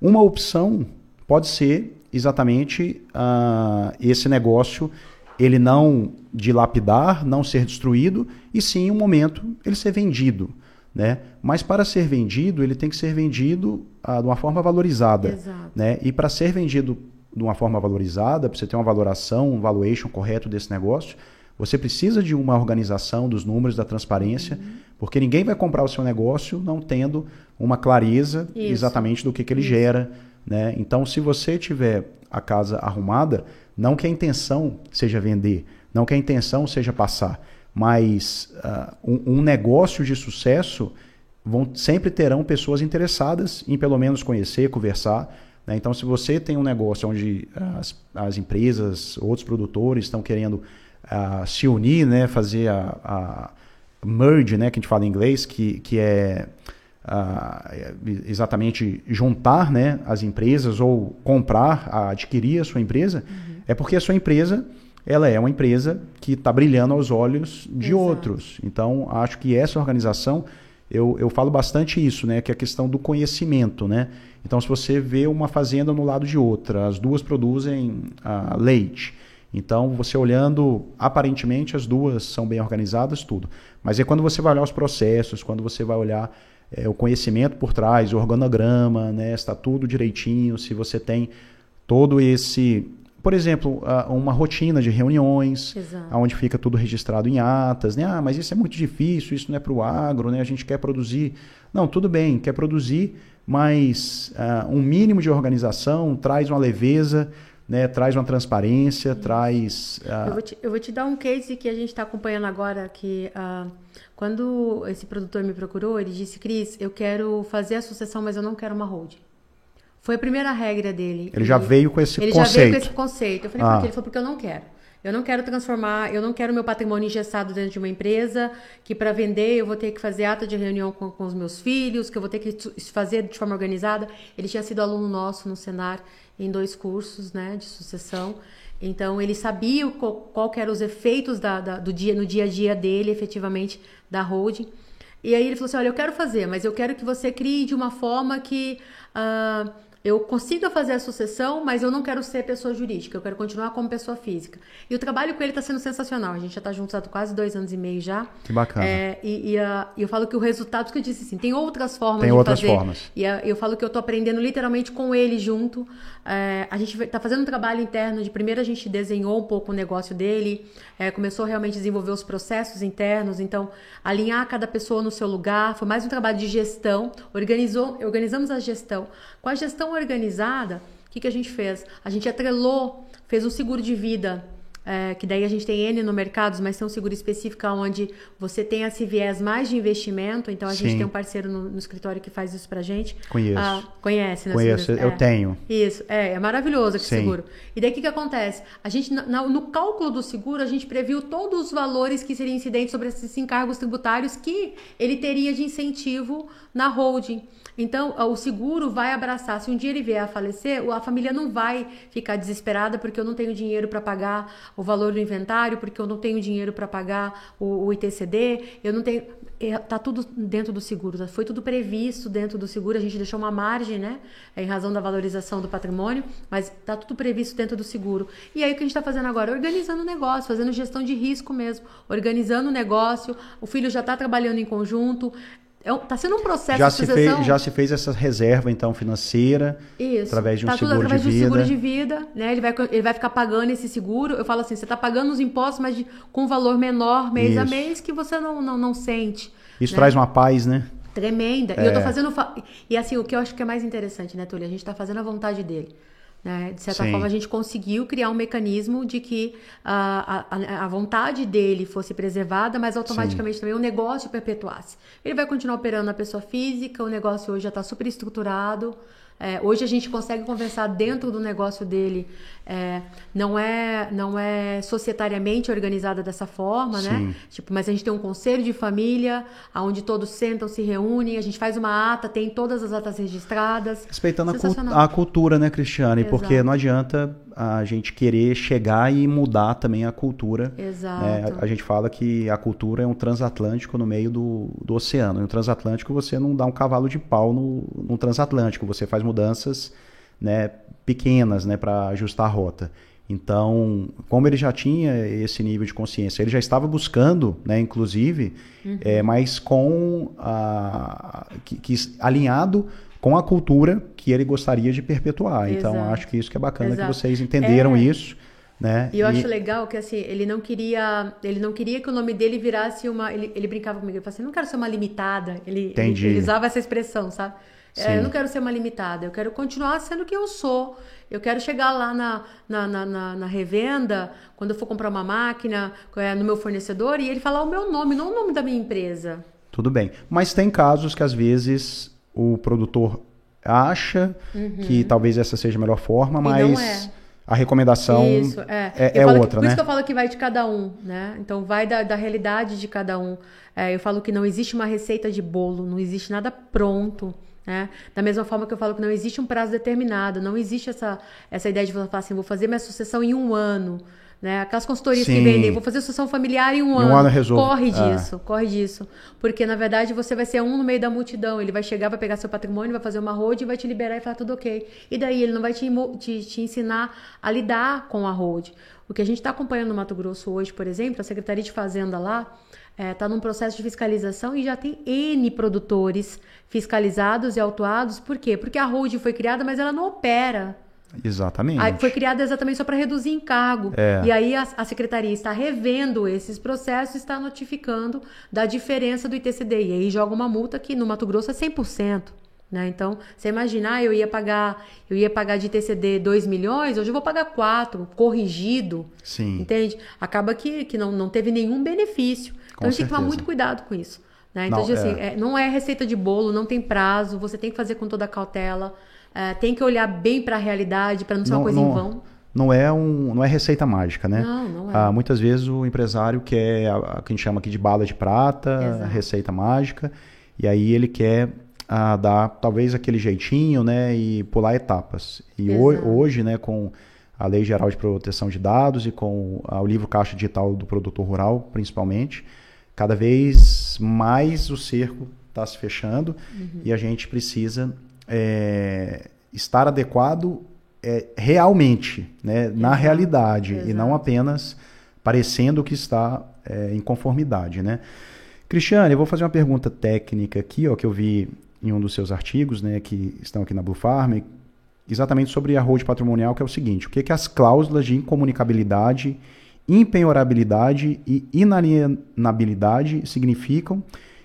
uma opção pode ser exatamente uh, esse negócio ele não dilapidar, não ser destruído, e sim, em um momento, ele ser vendido. Né? Mas para ser vendido, ele tem que ser vendido ah, de uma forma valorizada. Exato. Né? E para ser vendido de uma forma valorizada, para você ter uma valoração, um valuation correto desse negócio, você precisa de uma organização dos números, da transparência, uhum. porque ninguém vai comprar o seu negócio não tendo uma clareza Isso. exatamente do que, que ele Isso. gera. Né? Então, se você tiver a casa arrumada, não que a intenção seja vender, não que a intenção seja passar, mas uh, um, um, negócio de sucesso vão, sempre terão pessoas interessadas em pelo menos conhecer, conversar. Né? Então, se você tem um negócio onde as, as empresas, outros produtores estão querendo uh, se unir, né? fazer a, a, merge, né? que a gente fala em inglês, que, que é uh, exatamente juntar né? as empresas ou comprar, adquirir a sua empresa, uhum. é porque a sua empresa ela é uma empresa que está brilhando aos olhos de Exato. outros. Então, acho que essa organização, eu, eu falo bastante isso, né? Que é a questão do conhecimento, né? Então, se você vê uma fazenda no lado de outra, as duas produzem ah, leite. Então, você olhando, aparentemente as duas são bem organizadas, tudo. Mas é quando você vai olhar os processos, quando você vai olhar é, o conhecimento por trás, o organograma, né? Está tudo direitinho, se você tem todo esse por exemplo, uma rotina de reuniões, Exato. onde fica tudo registrado em atas, né? Ah, mas isso é muito difícil, isso não é para o agro, né? A gente quer produzir. Não, tudo bem, quer produzir, mas uh, um mínimo de organização traz uma leveza, né? traz uma transparência, traz. Uh... Eu, vou te, eu, vou te, dar um case que a gente está acompanhando agora, que uh, quando esse produtor me procurou, ele disse, Cris, eu quero fazer a sucessão, mas eu não quero uma holding. Foi a primeira regra dele. Ele, já veio com esse ele conceito. Ele já veio com esse conceito. Eu falei, ah. por quê? Ele falou, porque eu não quero. Eu não quero transformar, eu não quero meu patrimônio engessado dentro de uma empresa, que para vender eu vou ter que fazer ata de reunião com, com, os meus filhos, que eu vou ter que fazer de forma organizada. Ele tinha sido aluno nosso no Senar em dois cursos né, de sucessão. Então ele sabia qual, qual eram os efeitos da, da, do dia, no dia a dia dele, efetivamente, da holding. E aí ele falou assim: olha, eu quero fazer, mas eu quero que você crie de uma forma que. Uh, eu consigo fazer a sucessão, mas eu não quero ser pessoa jurídica, eu quero continuar como pessoa física. E o trabalho com ele está sendo sensacional. A gente já está juntos há quase dois anos e meio já. Que bacana. É, e, e eu falo que o resultado, que eu disse assim, tem outras formas tem de outras fazer. formas. E eu falo que eu estou aprendendo literalmente com ele junto. É, a gente está fazendo um trabalho interno de primeiro a gente desenhou um pouco o negócio dele, é, começou realmente a desenvolver os processos internos, então alinhar cada pessoa no seu lugar, foi mais um trabalho de gestão, organizou, organizamos a gestão. Com a gestão organizada, o que, que a gente fez? A gente atrelou, fez um seguro de vida é, que daí a gente tem N no mercado, mas tem um seguro específico onde você tem esse viés mais de investimento. Então a Sim. gente tem um parceiro no, no, escritório que faz isso pra gente. Conheço. Ah, conhece, né? Conheço, eu é. tenho. Isso, é, é maravilhoso esse seguro. E daí o que, que acontece? A gente, no, no cálculo do seguro, a gente previu todos os valores que seriam incidentes sobre esses encargos tributários que ele teria de incentivo na holding. Então, o seguro vai abraçar. Se um dia ele vier a falecer, a família não vai ficar desesperada porque eu não tenho dinheiro para pagar o valor do inventário, porque eu não tenho dinheiro para pagar o, o, ITCD, eu não tenho. É, tá tudo dentro do seguro, tá? foi tudo previsto dentro do seguro. A gente deixou uma margem, né? Em razão da valorização do patrimônio, mas tá tudo previsto dentro do seguro. E aí o que a gente está fazendo agora? Organizando o negócio, fazendo gestão de risco mesmo, organizando o negócio. O filho já está trabalhando em conjunto. Está é, sendo um processo já de se fez Já se fez essa reserva, então, financeira, Isso. através de um tá seguro através de vida. através de um seguro de vida, né? Ele vai, ele vai ficar pagando esse seguro. Eu falo assim, você está pagando os impostos, mas de, com um valor menor mês Isso. a mês que você não, não, não sente. Isso né? traz uma paz, né? Tremenda. É. E eu tô é. fazendo... E assim, o que eu acho que é mais interessante, né, Túlio? A gente está fazendo a vontade dele. Né? De certa Sim. forma, a gente conseguiu criar um mecanismo de que a, a, a vontade dele fosse preservada, mas automaticamente Sim. também o negócio perpetuasse. Ele vai continuar operando na pessoa física, o negócio hoje já está super estruturado. É, hoje a gente consegue conversar dentro do negócio dele. É, não é não é societariamente organizada dessa forma, né? Sim. né? Tipo, mas a gente tem um conselho de família, onde todos sentam, se reúnem, a gente faz uma ata, tem todas as atas registradas. Respeitando a, cultura, né, Cristiane? Exato. Porque não adianta a gente querer chegar e mudar também a cultura. Né? Exato. Né? A, a, gente fala que a cultura é um transatlântico no meio do, do oceano. No transatlântico você não dá um cavalo de pau no, no transatlântico, você faz mudanças né, pequenas né, para ajustar a rota. Então, como ele já tinha esse nível de consciência, ele já estava buscando, né, inclusive, uhum. é, mas com a, que, que, alinhado com a cultura que ele gostaria de perpetuar. Então, Exato. Então, acho que isso que é bacana Exato. que vocês entenderam é... isso. Né? E eu e... acho legal que assim, ele não queria, ele não queria que o nome dele virasse uma, ele, ele brincava comigo, ele falava assim, não quero ser uma limitada. Ele, ele, ele usava essa expressão, sabe? É, eu não quero ser uma limitada, eu quero continuar sendo o que eu sou. Eu quero chegar lá na, na, na, na, na revenda, quando eu for comprar uma máquina, é, no meu fornecedor, e ele falar o meu nome, não o nome da minha empresa. Tudo bem. Mas tem casos que às vezes o produtor acha uhum. que talvez essa seja a melhor forma, mas é. a recomendação isso, é, é, é outra, que, por né? isso que eu falo que vai de cada um, né? Então vai da, da realidade de cada um. É, eu falo que não existe uma receita de bolo, não existe nada pronto. Né? Da mesma forma que eu falo que não existe um prazo determinado, não existe essa, essa ideia de falar assim, vou fazer minha sucessão em um ano. Né? Aquelas consultorias Sim. que vendem, vou fazer sucessão familiar em um em ano. Um ano resolve. Corre é. disso, é. corre disso. Porque, na verdade, você vai ser um no meio da multidão. Ele vai chegar, vai pegar seu patrimônio, vai fazer uma road, vai te liberar e falar tudo ok. E daí ele não vai te, te, te ensinar a lidar com a road. O que a gente está acompanhando no Mato Grosso hoje, por exemplo, a Secretaria de Fazenda lá, está é, tá num processo de fiscalização e já tem N produtores fiscalizados e autuados. Por quê? Porque a hold foi criada, mas ela não opera. Exatamente. Aí foi criada exatamente só para reduzir encargo. É. E aí a, a, secretaria está revendo esses processos, está notificando da diferença do ITCD. E aí joga uma multa que no Mato Grosso é 100%. Né? Então, você imagina, ah, eu ia pagar, eu ia pagar de TCD 2 milhões, hoje eu vou pagar 4, corrigido. Sim. Entende? Acaba que, que não, não teve nenhum benefício. Então com a gente certeza. tem que tomar muito cuidado com isso. Né? Então, não, assim, é... É, não é receita de bolo, não tem prazo, você tem que fazer com toda a cautela, é, tem que olhar bem para a realidade, para não ser não, uma coisa não, em vão. Não é, um, não é receita mágica, né? Não, não é. Ah, muitas vezes o empresário quer a, que a gente chama aqui de bala de prata, Exato. receita mágica, e aí ele quer a dar talvez aquele jeitinho, né, e pular etapas. E hoje, né, com a Lei Geral de Proteção de Dados e com o livro Caixa Digital do Produtor Rural, principalmente, cada vez mais o cerco está se fechando uhum. e a gente precisa é, estar adequado é, realmente, né, na realidade Exato. e não apenas parecendo que está é, em conformidade, né? Cristiane, eu vou fazer uma pergunta técnica aqui, ó, que eu vi em um dos seus artigos, né, que estão aqui na Blue Farm, exatamente sobre a hold patrimonial, que é o seguinte: o que, que as cláusulas de incomunicabilidade, impenhorabilidade e inalienabilidade significam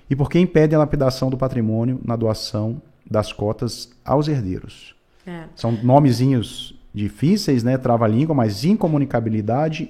e por que impedem a lapidação do patrimônio na doação das cotas aos herdeiros? É. São nomezinhos difíceis, né? Trava-língua, mas incomunicabilidade,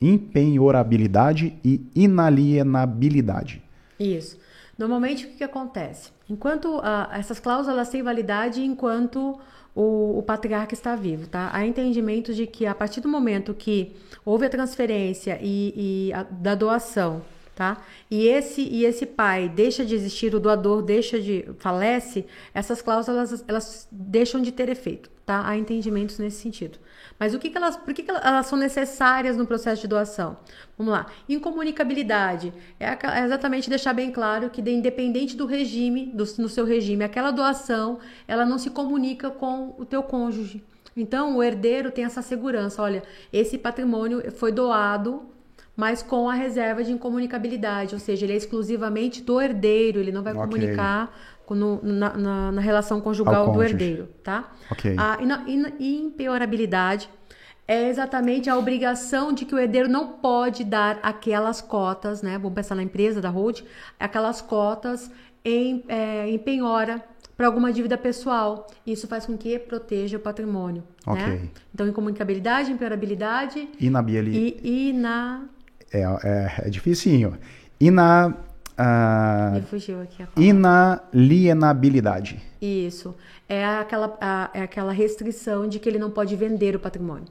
impenhorabilidade e inalienabilidade. Isso. Normalmente, o que, que acontece? Enquanto uh, essas cláusulas têm validade enquanto o, o, patriarca está vivo, tá? Há entendimento de que a partir do momento que houve a transferência e, e a, da doação, tá? E esse e esse pai deixa de existir, o doador deixa de falece, essas cláusulas elas deixam de ter efeito, tá? Há entendimentos nesse sentido. Mas o que, que elas, por que, que elas são necessárias no processo de doação? Vamos lá. Incomunicabilidade é, é exatamente deixar bem claro que, independente do regime, do, no seu regime, aquela doação, ela não se comunica com o teu cônjuge. Então, o herdeiro tem essa segurança. Olha, esse patrimônio foi doado mas com a reserva de incomunicabilidade, ou seja, ele é exclusivamente do herdeiro, ele não vai okay. comunicar no, na, na, na, relação conjugal do herdeiro, tá? Okay. A impiorabilidade é exatamente a obrigação de que o herdeiro não pode dar aquelas cotas, né? Vamos pensar na empresa da Hold, aquelas cotas em, é, em penhora para alguma dívida pessoal. Isso faz com que proteja o patrimônio. Né? Okay. Né? Então, incomunicabilidade, impiorabilidade Inabilidade. e, e na... É, é, é dificinho. E na Me fugiu aqui a palavra. inalienabilidade. Isso. É aquela, a- é aquela restrição de que ele não pode vender o patrimônio.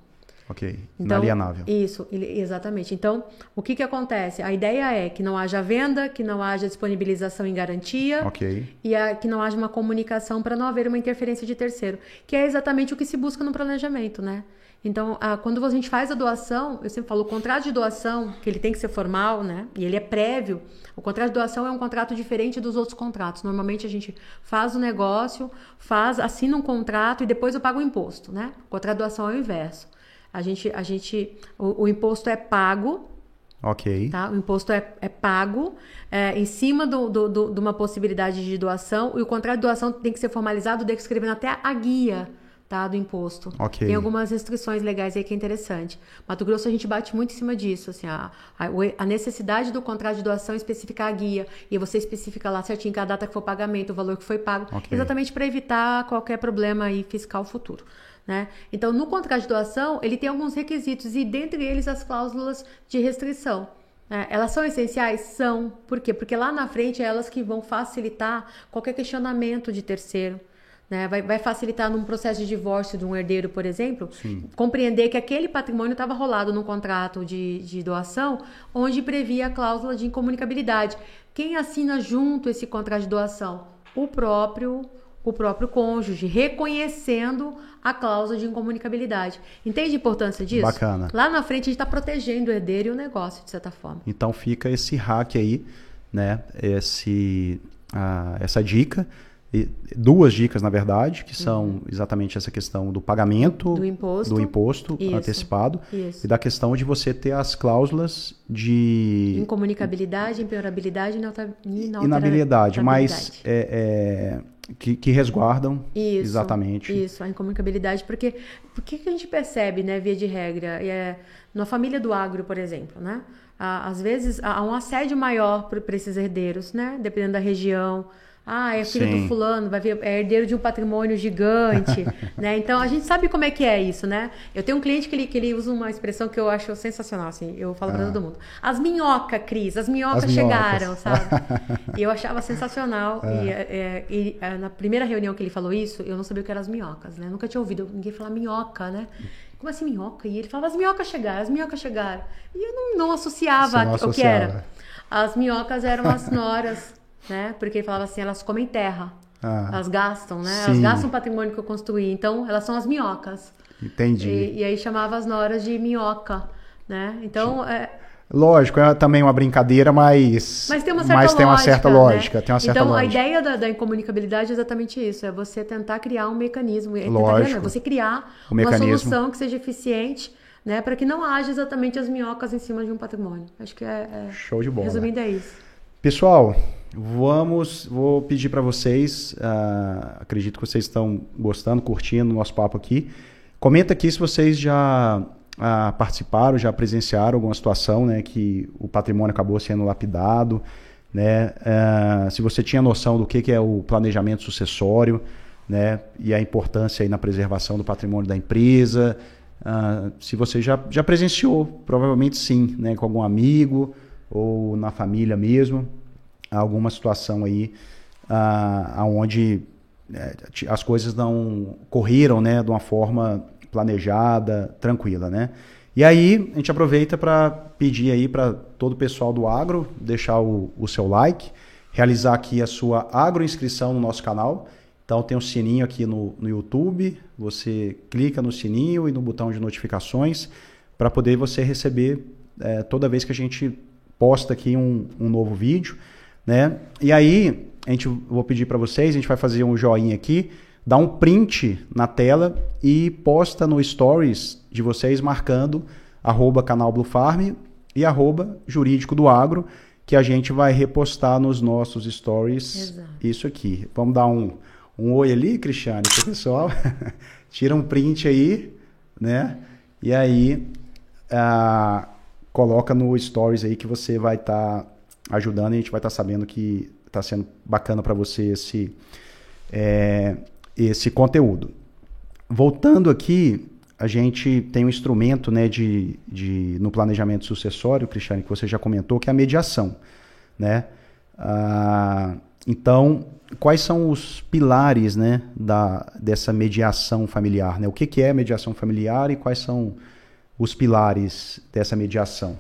Ok. Então, Inalienável. Isso, exatamente. Então, o que, que acontece? A ideia é que não haja venda, que não haja disponibilização em garantia Ok. e a- que não haja uma comunicação para não haver uma interferência de terceiro, que é exatamente o que se busca no planejamento, né? Então, a- quando a gente faz a doação, eu sempre falo, o contrato de doação, que ele tem que ser formal, né? E ele é prévio. O contrato de doação é um contrato diferente dos outros contratos. Normalmente a gente faz o negócio, faz, assina um contrato e depois eu pago o imposto, né? O contrato de doação é o inverso. A gente, a gente, o, o imposto é pago, Ok. Tá? O imposto é, é pago é, em cima do, do- do- de uma possibilidade de doação e o contrato de doação tem que ser formalizado descrevendo até a guia tá, do imposto. Ok. Tem algumas restrições legais aí que é interessante. Mato Grosso a gente bate muito em cima disso, assim, a, a, a necessidade do contrato de doação é especificar a guia e você especifica lá certinho cada data que foi o pagamento, o valor que foi pago, Ok. exatamente para evitar qualquer problema aí fiscal futuro. Né? Então, no contrato de doação, ele tem alguns requisitos e dentre eles as cláusulas de restrição. né? elas são essenciais? São. Por quê? Porque lá na frente é elas que vão facilitar qualquer questionamento de terceiro. Né? Vai, vai facilitar num processo de divórcio de um herdeiro, por exemplo, compreender que aquele patrimônio estava rolado num contrato de, de doação, onde previa a cláusula de incomunicabilidade. Quem assina junto esse contrato de doação? O próprio o próprio cônjuge, reconhecendo a cláusula de incomunicabilidade. Entende a importância disso? Bacana. Lá na frente a gente está protegendo o herdeiro e o negócio, de certa forma. Então fica esse hack aí, né? Esse, ah, essa dica. Duas dicas, na verdade, que são exatamente essa questão do pagamento Uhum. Do imposto. do imposto Isso. antecipado Isso. e da questão de você ter as cláusulas de Incomunicabilidade, imperabilidade e inabilidade, mas inalterabilidade. é, é, que, que resguardam Isso, exatamente. Isso, a incomunicabilidade, porque o que a gente percebe, né, via de regra, é, na família do agro, por exemplo, né? Às vezes há um assédio maior para esses herdeiros, né? Dependendo da região. Ah, é filho Sim. do fulano, vai vir, é herdeiro de um patrimônio gigante, né? Então a gente sabe como é que é isso, né? Eu tenho um cliente que ele, que ele usa uma expressão que eu acho sensacional, assim, eu falo pra todo mundo. As minhoca, Cris, as minhocas Ah. As minhocas. chegaram, sabe? E eu achava sensacional. E, é, e, é, na primeira reunião que ele falou isso, eu não sabia o que eram as minhocas, né? Nunca tinha ouvido ninguém falar minhoca, né? Como assim minhoca? E ele falava, as minhocas chegaram, as minhocas chegaram. E eu não, não associava não o que era. As minhocas eram as noras, né? Porque ele falava assim, elas comem terra. Ah. Elas gastam, né? Elas Sim. gastam o patrimônio que eu construí. Então, elas são as minhocas. Entendi. E, e aí chamava as noras de minhoca, né? Então, é, Lógico, é também uma brincadeira, mas, Mas tem uma certa mas lógica. tem uma certa né? lógica. Tem uma certa então, lógica. a ideia da, da incomunicabilidade é exatamente isso: é você tentar criar um mecanismo. É Lógico. você criar uma solução que seja eficiente, né? Para que não haja exatamente as minhocas em cima de um patrimônio. Acho que é. é Show de bola. Resumindo, é isso. Pessoal, vamos. Vou pedir para vocês. ah, acredito que vocês estão gostando, curtindo o nosso papo aqui. Comenta aqui se vocês já ah, participaram, já presenciaram alguma situação, né, que o patrimônio acabou sendo lapidado, né? ah, se você tinha noção do que, que é o planejamento sucessório, né, e a importância aí na preservação do patrimônio da empresa. se você já, já presenciou, provavelmente sim, né, com algum amigo ou na família mesmo alguma situação aí ah, aonde eh, as coisas não correram né, de uma forma planejada, tranquila, né? E aí a gente aproveita para pedir aí para todo o pessoal do agro deixar o, o seu like, realizar aqui a sua agroinscrição no nosso canal. Então tem um sininho aqui no, no YouTube, você clica no sininho e no botão de notificações para poder você receber eh, toda vez que a gente posta aqui um, um novo vídeo, né? E aí, a gente vou pedir para vocês, a gente vai fazer um joinha aqui, dá um print na tela e posta no stories de vocês marcando arroba canal Blue Farm e arroba jurídico do agro, que a gente vai repostar nos nossos stories Exato. isso aqui. Vamos dar um, um oi ali, Cristiane, pro pessoal. Tira um print aí, né? E aí ah, coloca no stories aí que você vai estar ajudando e a gente vai estar sabendo que está sendo bacana para você esse, é, esse conteúdo. Voltando aqui, a gente tem um instrumento né, de, de, no planejamento sucessório, Cristiane, que você já comentou, que é a mediação. Né? Ah, então, quais são os pilares né, da, dessa mediação familiar? Né? O que, que é mediação familiar e quais são os pilares dessa mediação?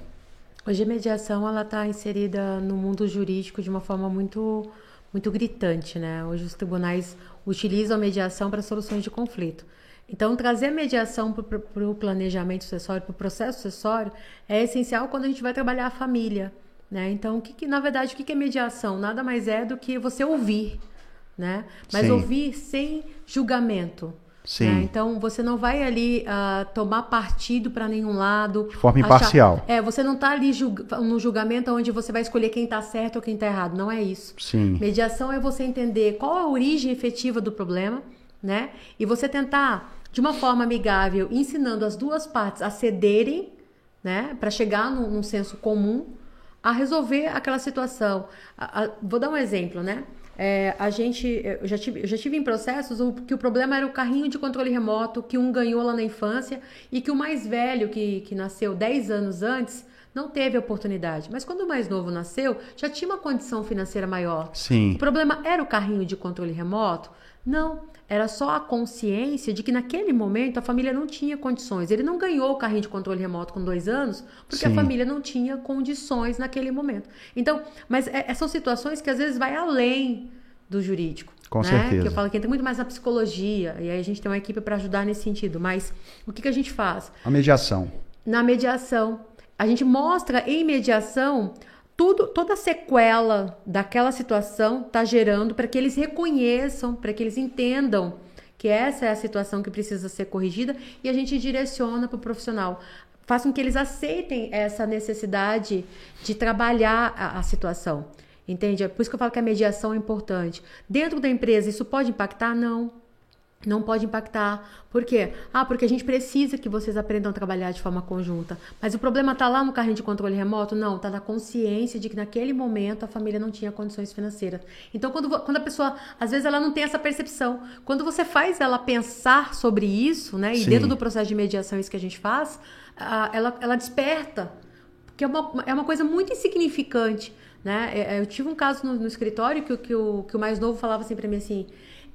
Hoje a mediação ela está inserida no mundo jurídico de uma forma muito muito gritante, né? Hoje os tribunais utilizam a mediação para soluções de conflito. Então, trazer a mediação para o planejamento sucessório, para o processo sucessório, é essencial quando a gente vai trabalhar a família. Né? Então, o que, que na verdade, o que, que é mediação? Nada mais é do que você ouvir, né? Mas Sim. ouvir sem julgamento. Sim. Né? Então, você não vai ali uh, tomar partido para nenhum lado. De forma achar... imparcial. É, você não está ali julga... no julgamento onde você vai escolher quem está certo ou quem está errado. Não é isso. Sim. Mediação é você entender qual a origem efetiva do problema, né? E você tentar, de uma forma amigável, ensinando as duas partes a cederem, né? Para chegar num, num senso comum, a resolver aquela situação. A, a... Vou dar um exemplo, né? É, a gente, eu já, tive, eu já tive em processos o, que o problema era o carrinho de controle remoto que um ganhou lá na infância e que o mais velho, que, que nasceu 10 anos antes, não teve oportunidade. Mas quando o mais novo nasceu, já tinha uma condição financeira maior. Sim. O problema era o carrinho de controle remoto? Não. Era só a consciência de que naquele momento a família não tinha condições. Ele não ganhou o carrinho de controle remoto com dois anos porque Sim. a família não tinha condições naquele momento. Então, mas é, é, são situações que às vezes vai além do jurídico. Com né? certeza. Que eu falo que entra muito mais na psicologia e aí a gente tem uma equipe para ajudar nesse sentido. Mas o que, que a gente faz? A mediação. Na mediação, a gente mostra em mediação tudo, toda a sequela daquela situação está gerando para que eles reconheçam, para que eles entendam que essa é a situação que precisa ser corrigida e a gente direciona para o profissional. Faz com que eles aceitem essa necessidade de trabalhar a, a situação. Entende? É por isso que eu falo que a mediação é importante. Dentro da empresa, isso pode impactar? Não não pode impactar. Por quê? Ah, porque a gente precisa que vocês aprendam a trabalhar de forma conjunta. Mas o problema está lá no carrinho de controle remoto? Não, está na consciência de que naquele momento a família não tinha condições financeiras. Então, quando, quando a pessoa, às vezes ela não tem essa percepção. Quando você faz ela pensar sobre isso, né? E Sim. dentro do processo de mediação, isso que a gente faz, ela, ela desperta. Porque é uma, é uma coisa muito insignificante, né? É, é, eu tive um caso no, no escritório que, que, o, que o mais novo falava assim para mim assim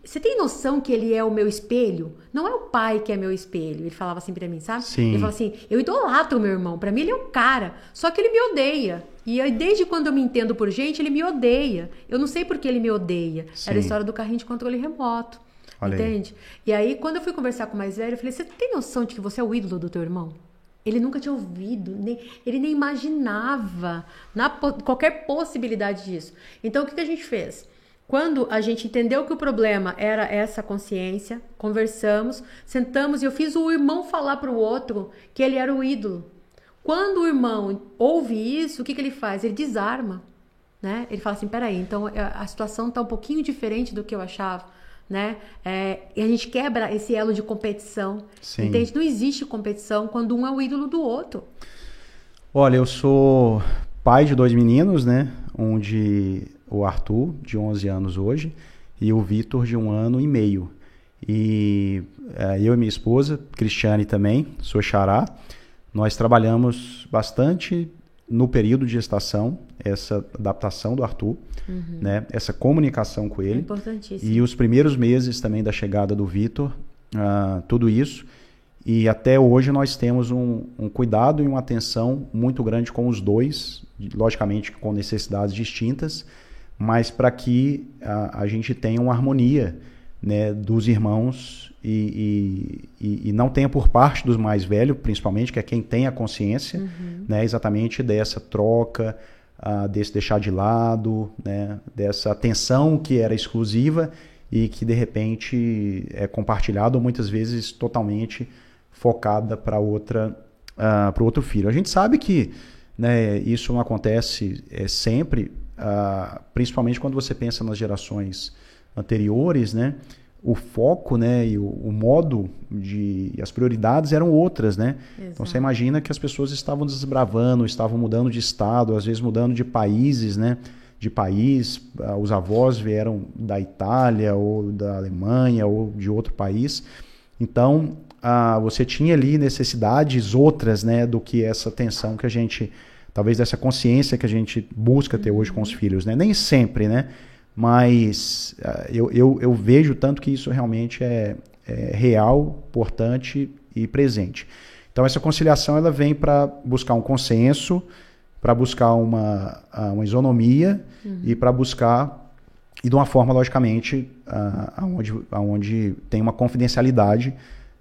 você tem noção que ele é o meu espelho? Não é o pai que é meu espelho. Ele falava assim para mim, sabe? Sim. Ele falava assim: eu idolatro meu irmão. Para mim ele é o cara. Só que ele me odeia. E aí, desde quando eu me entendo por gente, ele me odeia. Eu não sei por que ele me odeia. Sim. Era a história do carrinho de controle remoto. Olha entende? Aí. E aí, quando eu fui conversar com o mais velho, eu falei: você tem noção de que você é o ídolo do teu irmão? Ele nunca tinha ouvido, nem, ele nem imaginava na, qualquer possibilidade disso. Então, o que, que a gente fez? Quando a gente entendeu que o problema era essa consciência, conversamos, sentamos e eu fiz o irmão falar para o outro que ele era o ídolo. Quando o irmão ouve isso, o que, que ele faz? Ele desarma. Né? Ele fala assim: peraí, então é, a situação está um pouquinho diferente do que eu achava. Né? É, e a gente quebra esse elo de competição. Sim. Entende? Não existe competição quando um é o ídolo do outro. Olha, eu sou pai de dois meninos, né? Onde o Arthur, de 11 anos hoje, e o Vitor, de um ano e meio. E é, eu e minha esposa, Cristiane também, sou xará, nós trabalhamos bastante no período de gestação, essa adaptação do Arthur, uhum. né, essa comunicação com ele. Importantíssimo. E os primeiros meses também da chegada do Vitor, uh, tudo isso. E até hoje nós temos um, um, cuidado e uma atenção muito grande com os dois, logicamente com necessidades distintas, mas para que a, a, gente tenha uma harmonia né, dos irmãos e, e, e, não tenha por parte dos mais velhos, principalmente, que é quem tem a consciência, uhum. né, exatamente dessa troca, uh, desse deixar de lado, né, dessa atenção que era exclusiva e que de repente é compartilhada ou muitas vezes totalmente focada para outra uh, para o outro filho. A gente sabe que né, isso não acontece é, sempre uh, principalmente quando você pensa nas gerações anteriores, né? O foco, né, e o, o modo de as prioridades eram outras, né? Exato. Então você imagina que as pessoas estavam desbravando, estavam mudando de estado, às vezes mudando de países, né? De país, uh, os avós vieram da Itália ou da Alemanha ou de outro país. Então, uh, você tinha ali necessidades outras, né, do que essa tensão que a gente talvez dessa consciência que a gente busca ter hoje com os filhos, né? Nem sempre, né? Mas uh, eu, eu, eu, vejo tanto que isso realmente é, é real, importante e presente. Então essa conciliação ela vem para buscar um consenso, para buscar uma, uma isonomia uhum. e para buscar e de uma forma logicamente uh, aonde, aonde tem uma confidencialidade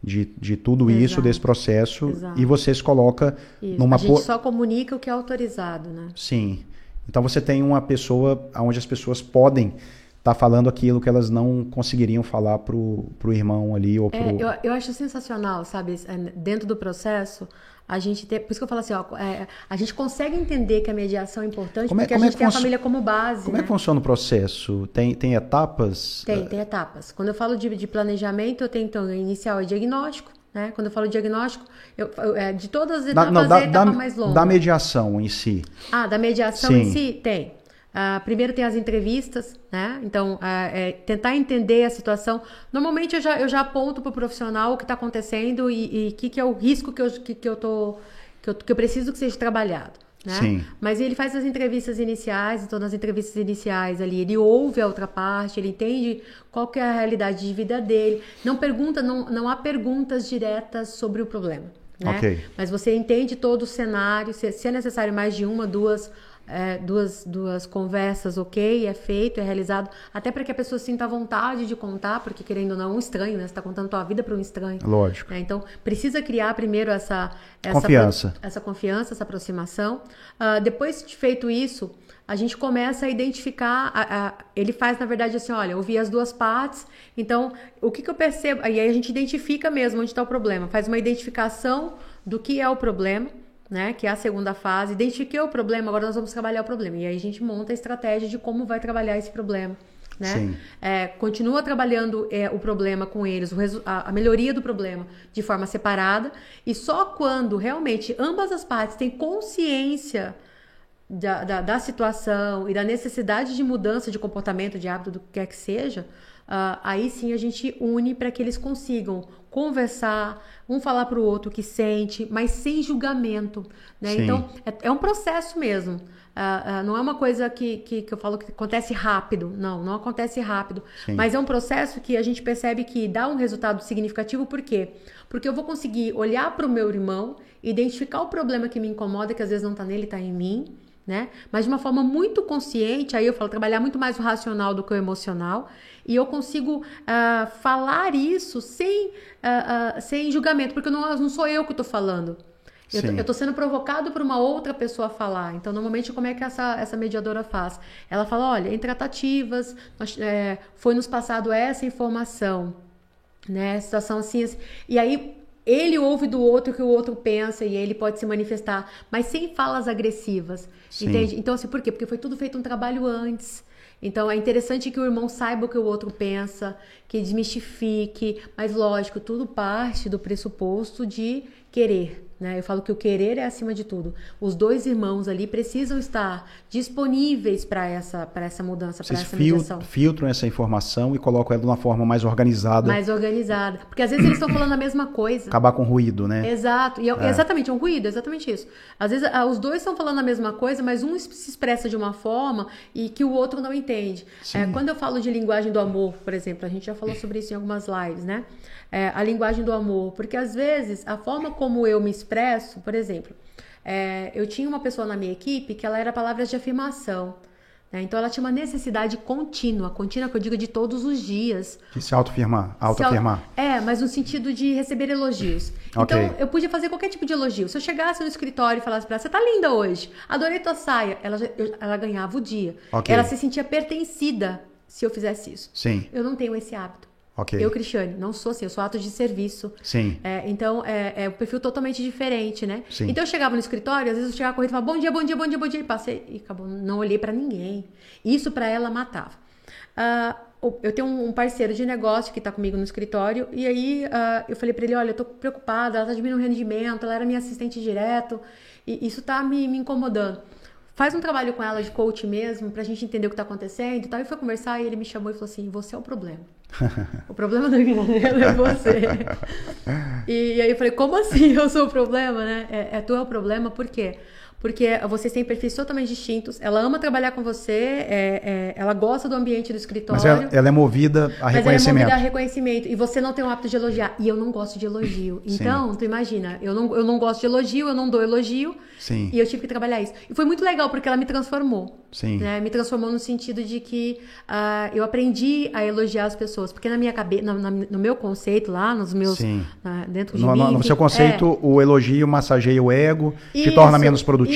de, de tudo Exato. isso, desse processo, Exato. e você se coloca isso. numa... A gente só comunica o que é autorizado, né? Sim. Então você tem uma pessoa onde as pessoas podem estar tá falando aquilo que elas não conseguiriam falar pro, pro irmão ali ou pro... É, eu, eu acho sensacional, sabe? É, dentro do processo, a gente tem, por isso que eu falo assim, ó, é, a gente consegue entender que a mediação é importante como é, porque a é gente é tem a família como base. Como né? é que funciona o processo? Tem, tem etapas? Tem, tem etapas. Quando eu falo de, de planejamento, eu tenho então inicial é diagnóstico, né? Quando eu falo diagnóstico, eu, eu, é, de todas as etapas, da, não, da, é a etapa da, mais longa. Da mediação em si. Ah, da mediação Sim. em si? Tem. Uh, primeiro tem as entrevistas, né? Então, uh, é, tentar entender a situação. Normalmente eu já, eu já aponto para o profissional o que está acontecendo e o que, que é o risco que eu, que, que eu tô. Que eu, que eu preciso que seja trabalhado. Né? Sim. Mas ele faz as entrevistas iniciais, então nas entrevistas iniciais ali, ele ouve a outra parte, ele entende qual que é a realidade de vida dele. Não pergunta, não, não há perguntas diretas sobre o problema. Né? Okay. Mas você entende todo o cenário, se, se é necessário mais de uma, duas é, duas, duas conversas, ok, é feito, é realizado, até para que a pessoa sinta vontade de contar, porque querendo ou não, um estranho, né? Você está contando tua vida para um estranho. Lógico. Né? Então, precisa criar primeiro essa, essa confiança, essa confiança, essa aproximação. Uh, depois de feito isso, a gente começa a identificar. A, a, ele faz, na verdade, assim: olha, ouvir as duas partes. Então, o que, que eu percebo? Aí a gente identifica mesmo onde está o problema, faz uma identificação do que é o problema né? Que é a segunda fase. Identifiquei o problema, agora nós vamos trabalhar o problema. E aí a gente monta a estratégia de como vai trabalhar esse problema. Né? É, continua trabalhando é, o problema com eles, a, a, melhoria do problema de forma separada, e só quando realmente ambas as partes têm consciência da, da, da situação e da necessidade de mudança de comportamento, de hábito, do que quer que seja, uh, aí sim a gente une para que eles consigam conversar, um falar para o outro o que sente, mas sem julgamento. Né? Então, é, é, um processo mesmo. Uh, uh, não é uma coisa que, que, que, eu falo que acontece rápido. Não, não acontece rápido. Sim. Mas é um processo que a gente percebe que dá um resultado significativo. Por quê? Porque eu vou conseguir olhar para o meu irmão, identificar o problema que me incomoda, que às vezes não está nele, está em mim. Né? Mas de uma forma muito consciente, aí eu falo trabalhar muito mais o racional do que o emocional e eu consigo uh, falar isso sem, uh, uh, sem julgamento, porque não, não sou eu que estou falando. Eu estou sendo provocado por uma outra pessoa falar. Então, normalmente, como é que essa, essa mediadora faz? Ela fala: olha, em tratativas, nós, é, foi nos passado essa informação, né? Situação assim, assim. E aí, ele ouve do outro o que o outro pensa e ele pode se manifestar, mas sem falas agressivas. Sim. Entende? Então, assim, por quê? Porque foi tudo feito um trabalho antes. Então é interessante que o irmão saiba o que o outro pensa, que desmistifique, mas lógico, tudo parte do pressuposto de querer. Né? Eu falo que o querer é acima de tudo. Os dois irmãos ali precisam estar disponíveis para essa, essa mudança, para essa mediação. filtram essa informação e colocam ela de uma forma mais organizada. Mais organizada. Porque às vezes eles estão falando a mesma coisa. Acabar com ruído, né? Exato. E é, é. Exatamente, é um ruído, exatamente isso. Às vezes os dois estão falando a mesma coisa, mas um se expressa de uma forma e que o outro não entende. É, quando eu falo de linguagem do amor, por exemplo, a gente já falou sobre isso em algumas lives, né? É, a linguagem do amor. Porque às vezes a forma como eu me expresso, por exemplo, é, eu tinha uma pessoa na minha equipe que ela era palavras de afirmação. Né? Então ela tinha uma necessidade contínua, contínua que eu digo de todos os dias. De se autoafirmar, autoafirmar. Auto, é, mas no sentido de receber elogios. Okay. Então eu podia fazer qualquer tipo de elogio. Se eu chegasse no escritório e falasse para ela, você tá linda hoje, adorei tua saia, ela, ela ganhava o dia. Okay. Ela se sentia pertencida se eu fizesse isso. Sim. Eu não tenho esse hábito. Okay. Eu, Cristiane, não sou assim, eu sou ato de serviço. Sim. É, então, é, é um perfil totalmente diferente, né? Sim. Então, eu chegava no escritório, às vezes eu chegava correndo e falava, bom dia, bom dia, bom dia, bom dia, e passei, e acabou, não olhei para ninguém. Isso para ela matava. Uh, eu tenho um parceiro de negócio que está comigo no escritório, e aí uh, eu falei para ele, olha, eu tô preocupada, ela tá diminuindo o rendimento, ela era minha assistente direto, e isso tá me, me incomodando faz um trabalho com ela de coach mesmo, pra gente entender o que tá acontecendo e tal. E foi conversar e ele me chamou e falou assim: você é o problema. o problema da vida dela é você. e, aí eu falei, como assim eu sou o problema, né? É, é tu é o problema, por quê? porque vocês têm perfis totalmente distintos. Ela ama trabalhar com você, é, é, ela gosta do ambiente do escritório. Mas ela, ela é movida a reconhecimento. Mas ela é movida a reconhecimento. E você não tem o hábito de elogiar. E eu não gosto de elogio. Então, Sim. tu imagina, eu não, eu não gosto de elogio, eu não dou elogio. Sim. E eu tive que trabalhar isso. E foi muito legal, porque ela me transformou. Sim. Né? Me transformou no sentido de que uh, eu aprendi a elogiar as pessoas. Porque na minha cabeça, no, no, meu conceito lá, nos meus. Sim. Uh, dentro de no, mim. No, seu conceito, é... o elogio massageia o ego, isso, te torna menos produtivo,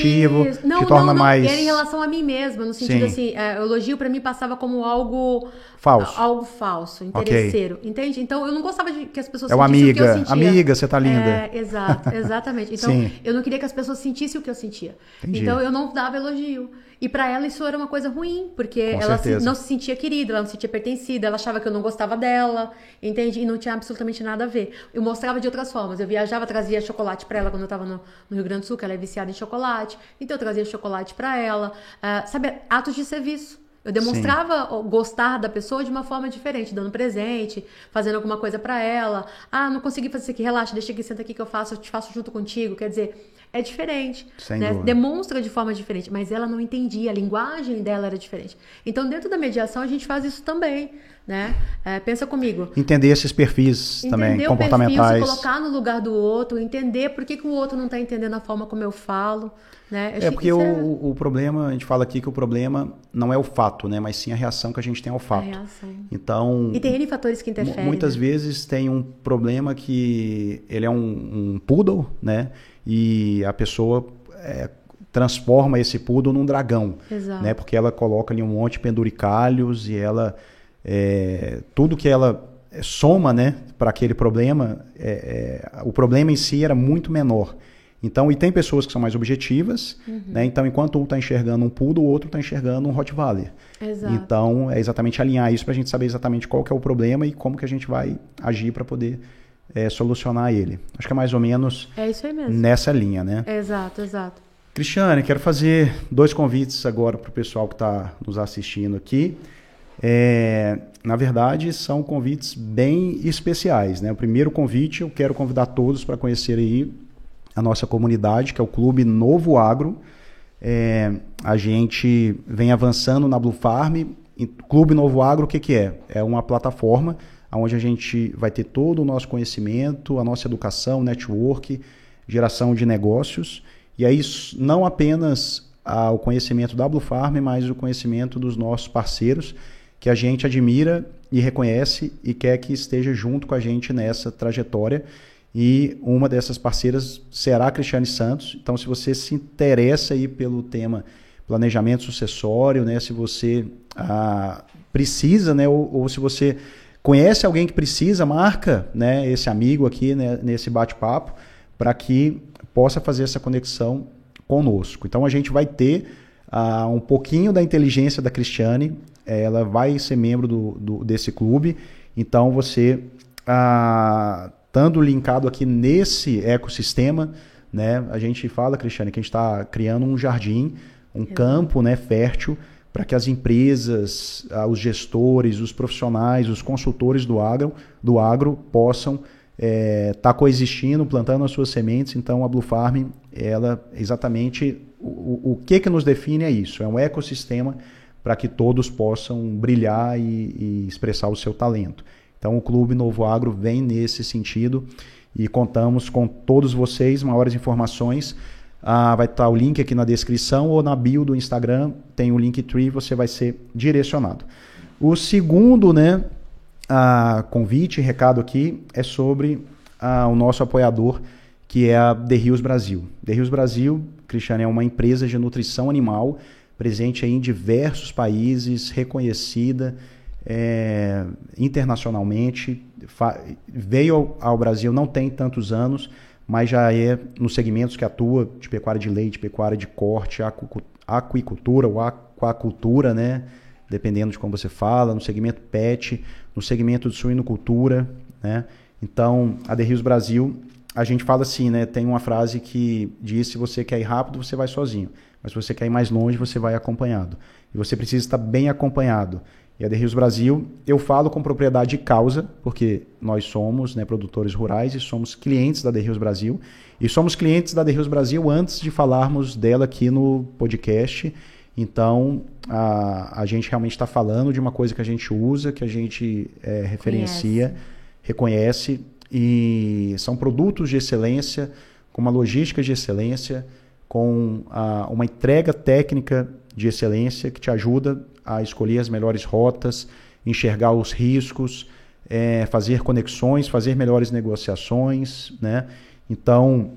não, te torna não, não. mais. Era em relação a mim mesma, no sentido Sim. assim, o elogio para mim passava como algo. Falso. Algo falso, interesseiro. Okay. Entende? Então eu não gostava de que as pessoas é sentissem amiga, o que eu sentia. Amiga, você tá linda. É, exato, exatamente. Então eu não queria que as pessoas sentissem o que eu sentia. Entendi. Então eu não dava elogio. E para ela isso era uma coisa ruim, porque Com ela se, não se sentia querida, ela não se sentia pertencida, ela achava que eu não gostava dela, entende? E não tinha absolutamente nada a ver. Eu mostrava de outras formas. Eu viajava, trazia chocolate para ela quando eu estava no, no, Rio Grande do Sul, que ela é viciada em chocolate. Então eu trazia chocolate para ela. Uh, sabe, atos de serviço. Eu demonstrava Sim. gostar da pessoa de uma forma diferente, dando presente, fazendo alguma coisa para ela. Ah, não consegui fazer isso aqui, relaxa, deixa aqui, senta aqui que eu faço, eu te faço junto contigo. Quer dizer, é diferente. Né? Demonstra de forma diferente, mas ela não entendia, a linguagem dela era diferente. Então, dentro da mediação, a gente faz isso também. Né? É, pensa comigo. Entender esses perfis entender também, comportamentais. Perfil, se colocar no lugar do outro, entender por que, que o outro não está entendendo a forma como eu falo. Né? Eu é porque o, é... o problema, a gente fala aqui que o problema não é o fato, né? Mas sim a reação que a gente tem ao fato. Então. E tem N fatores que interferem. Muitas né? vezes tem um problema que ele é um, um poodle, né? E a pessoa é, transforma esse poodle num dragão, Exato. né? Porque ela coloca ali um monte de penduricalhos e ela é, tudo que ela soma, né, para aquele problema, é, é, o problema em si era muito menor. Então, e tem pessoas que são mais objetivas, uhum. né? Então, enquanto um está enxergando um poodle, o outro está enxergando um Rottweiler. Exato. Então, é exatamente alinhar isso para a gente saber exatamente qual que é o problema e como que a gente vai agir para poder é, solucionar ele. Acho que é mais ou menos é isso aí mesmo. nessa linha, né? Exato, exato. Cristiane, quero fazer dois convites agora para o pessoal que está nos assistindo aqui. É, na verdade, são convites bem especiais. Né? O primeiro convite, eu quero convidar todos para conhecer aí a nossa comunidade, que é o Clube Novo Agro. É, a gente vem avançando na Blue Farm. Clube Novo Agro, o que, que é? É uma plataforma onde a gente vai ter todo o nosso conhecimento, a nossa educação, network, geração de negócios. E aí, não apenas o conhecimento da Blue Farm, mas o conhecimento dos nossos parceiros, que a gente admira e reconhece e quer que esteja junto com a gente nessa trajetória. E uma dessas parceiras será a Cristiane Santos. Então, se você se interessa aí pelo tema planejamento sucessório, né, se você ah, precisa, né, ou, ou se você Conhece alguém que precisa, marca né, esse amigo aqui né, nesse bate-papo para que possa fazer essa conexão conosco. Então a gente vai ter uh, um pouquinho da inteligência da Cristiane, ela vai ser membro do, do desse clube, então você, uh, estando linkado aqui nesse ecossistema, né, a gente fala, Cristiane, que a gente está criando um jardim, um campo né, fértil para que as empresas, ah, os gestores, os profissionais, os consultores do agro, do agro possam estar é, tá coexistindo, plantando as suas sementes. Então, a Blue Farm, ela exatamente o, o que que nos define é isso, é um ecossistema para que todos possam brilhar e, e expressar o seu talento. Então, o Clube Novo Agro vem nesse sentido e contamos com todos vocês. Maiores informações ah, vai estar o link aqui na descrição ou na bio do Instagram, tem o Linktree, você vai ser direcionado. O segundo né, ah, convite, recado aqui, é sobre ah, o nosso apoiador, que é a The Rios Brasil. The Rios Brasil, Cristiano, é uma empresa de nutrição animal, presente em diversos países, reconhecida é, internacionalmente, veio ao, ao Brasil não tem tantos anos, mas já é nos segmentos que atua, de pecuária de leite, pecuária de corte, aquicultura ou aquacultura, né? Dependendo de como você fala, no segmento pet, no segmento de suinocultura, né? Então, a The Rios Brasil, a gente fala assim, né? Tem uma frase que diz: se você quer ir rápido, você vai sozinho. Mas se você quer ir mais longe, você vai acompanhado. E você precisa estar bem acompanhado. E a The Rios Brasil, eu falo com propriedade de causa, porque nós somos né, produtores rurais e somos clientes da The Rios Brasil. E somos clientes da The Rios Brasil antes de falarmos dela aqui no podcast. Então, a, a gente realmente está falando de uma coisa que a gente usa, que a gente é, referencia, Conhece. reconhece. E são produtos de excelência, com uma logística de excelência, com a, uma entrega técnica de excelência que te ajuda a escolher as melhores rotas, enxergar os riscos, é, fazer conexões, fazer melhores negociações, né? Então,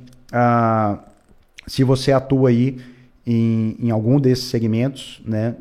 se você atua aí em, em algum desses segmentos, né?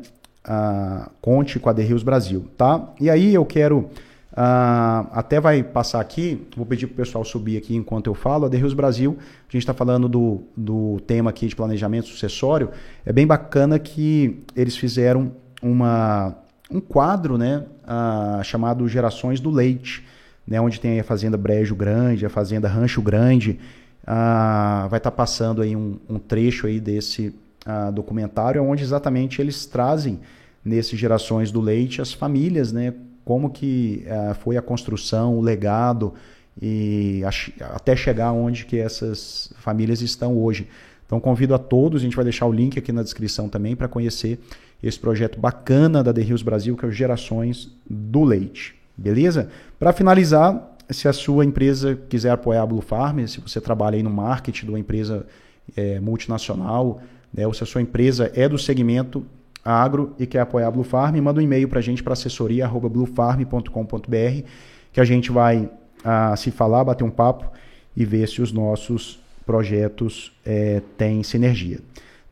Conte com a The Rios Brasil, tá? E aí eu quero Uh, até vai passar aqui, vou pedir para o pessoal subir aqui enquanto eu falo. A The Rios Brasil, a gente está falando do, do tema aqui de planejamento sucessório. É bem bacana que eles fizeram uma, um quadro né, uh, chamado Gerações do Leite, né, onde tem a Fazenda Brejo Grande, a Fazenda Rancho Grande. Uh, vai estar tá passando aí um, um, trecho aí desse uh, documentário, onde exatamente eles trazem nesse Gerações do Leite as famílias, né, como que foi a construção, o legado e até chegar onde que essas famílias estão hoje. Então convido a todos, a gente vai deixar o link aqui na descrição também para conhecer esse projeto bacana da The Rios Brasil, que é o Gerações do Leite. Beleza? Para finalizar, se a sua empresa quiser apoiar a Blue Farm, se você trabalha aí no marketing de uma empresa é, multinacional, né, ou se a sua empresa é do segmento agro e quer apoiar a Blue Farm, manda um e-mail para a gente para assessoria.bluefarm.com.br que a gente vai ah, se falar, bater um papo e ver se os nossos projetos é, têm sinergia.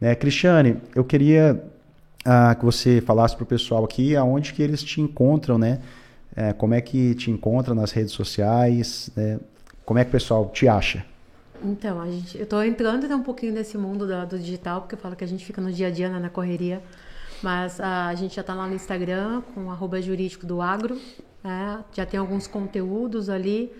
Né? Cristiane, eu queria ah, que você falasse para o pessoal aqui aonde que eles te encontram, né? É, como é que te encontra nas redes sociais, né? como é que o pessoal te acha? Então, a gente, eu estou entrando um pouquinho nesse mundo do, do, digital, porque eu falo que a gente fica no dia a dia, né, na correria, mas ah, a gente já está lá no Instagram, com arroba jurídico do agro, né? já tem alguns conteúdos ali,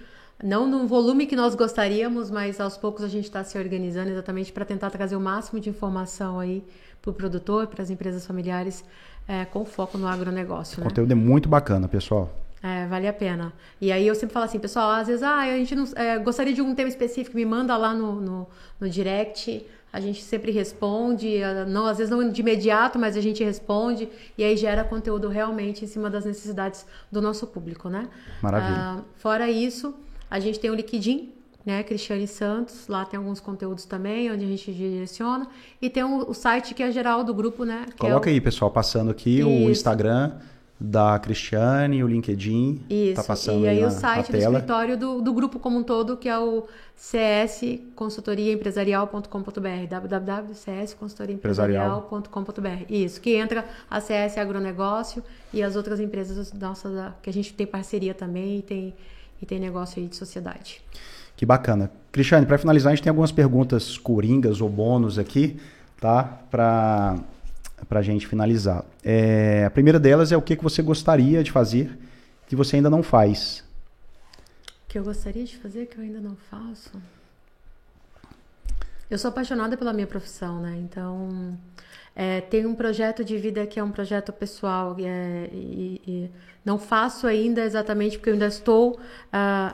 não no volume que nós gostaríamos, mas aos poucos a gente está se organizando exatamente para tentar trazer o máximo de informação aí para o produtor, para as empresas familiares, é, com foco no agronegócio. O né? conteúdo é muito bacana, pessoal. É, vale a pena. E aí eu sempre falo assim, pessoal, às vezes, ah, a gente não, é, gostaria de um tema específico, me manda lá no, no, no direct, a gente sempre responde, não, às vezes não de imediato, mas a gente responde e aí gera conteúdo realmente em cima das necessidades do nosso público, né? Maravilha. Ah, fora isso, a gente tem o Liquidim, né, Cristiane Santos, lá tem alguns conteúdos também, onde a gente direciona, e tem o, o site que é geral do grupo, né? Coloca é o... aí, pessoal, passando aqui Isso. o Instagram da Cristiane, o LinkedIn, tá Isso. tá passando e aí, aí o site do escritório do, do grupo como um todo, que é o csconsultoriaempresarial.com.br, www.csconsultoriaempresarial.com.br. Isso, que entra a CS Agronegócio e as outras empresas nossas que a gente tem parceria também e tem, e tem negócio aí de sociedade. Que bacana. Cristiane, para finalizar, a gente tem algumas perguntas coringas ou bônus aqui, tá? Para a gente finalizar. É, a primeira delas é o que, que você gostaria de fazer que você ainda não faz. Que eu gostaria de fazer que eu ainda não faço? Eu sou apaixonada pela minha profissão, né? Então, é, tem um projeto de vida que é um projeto pessoal é, e, e, não faço ainda exatamente porque eu ainda estou uh,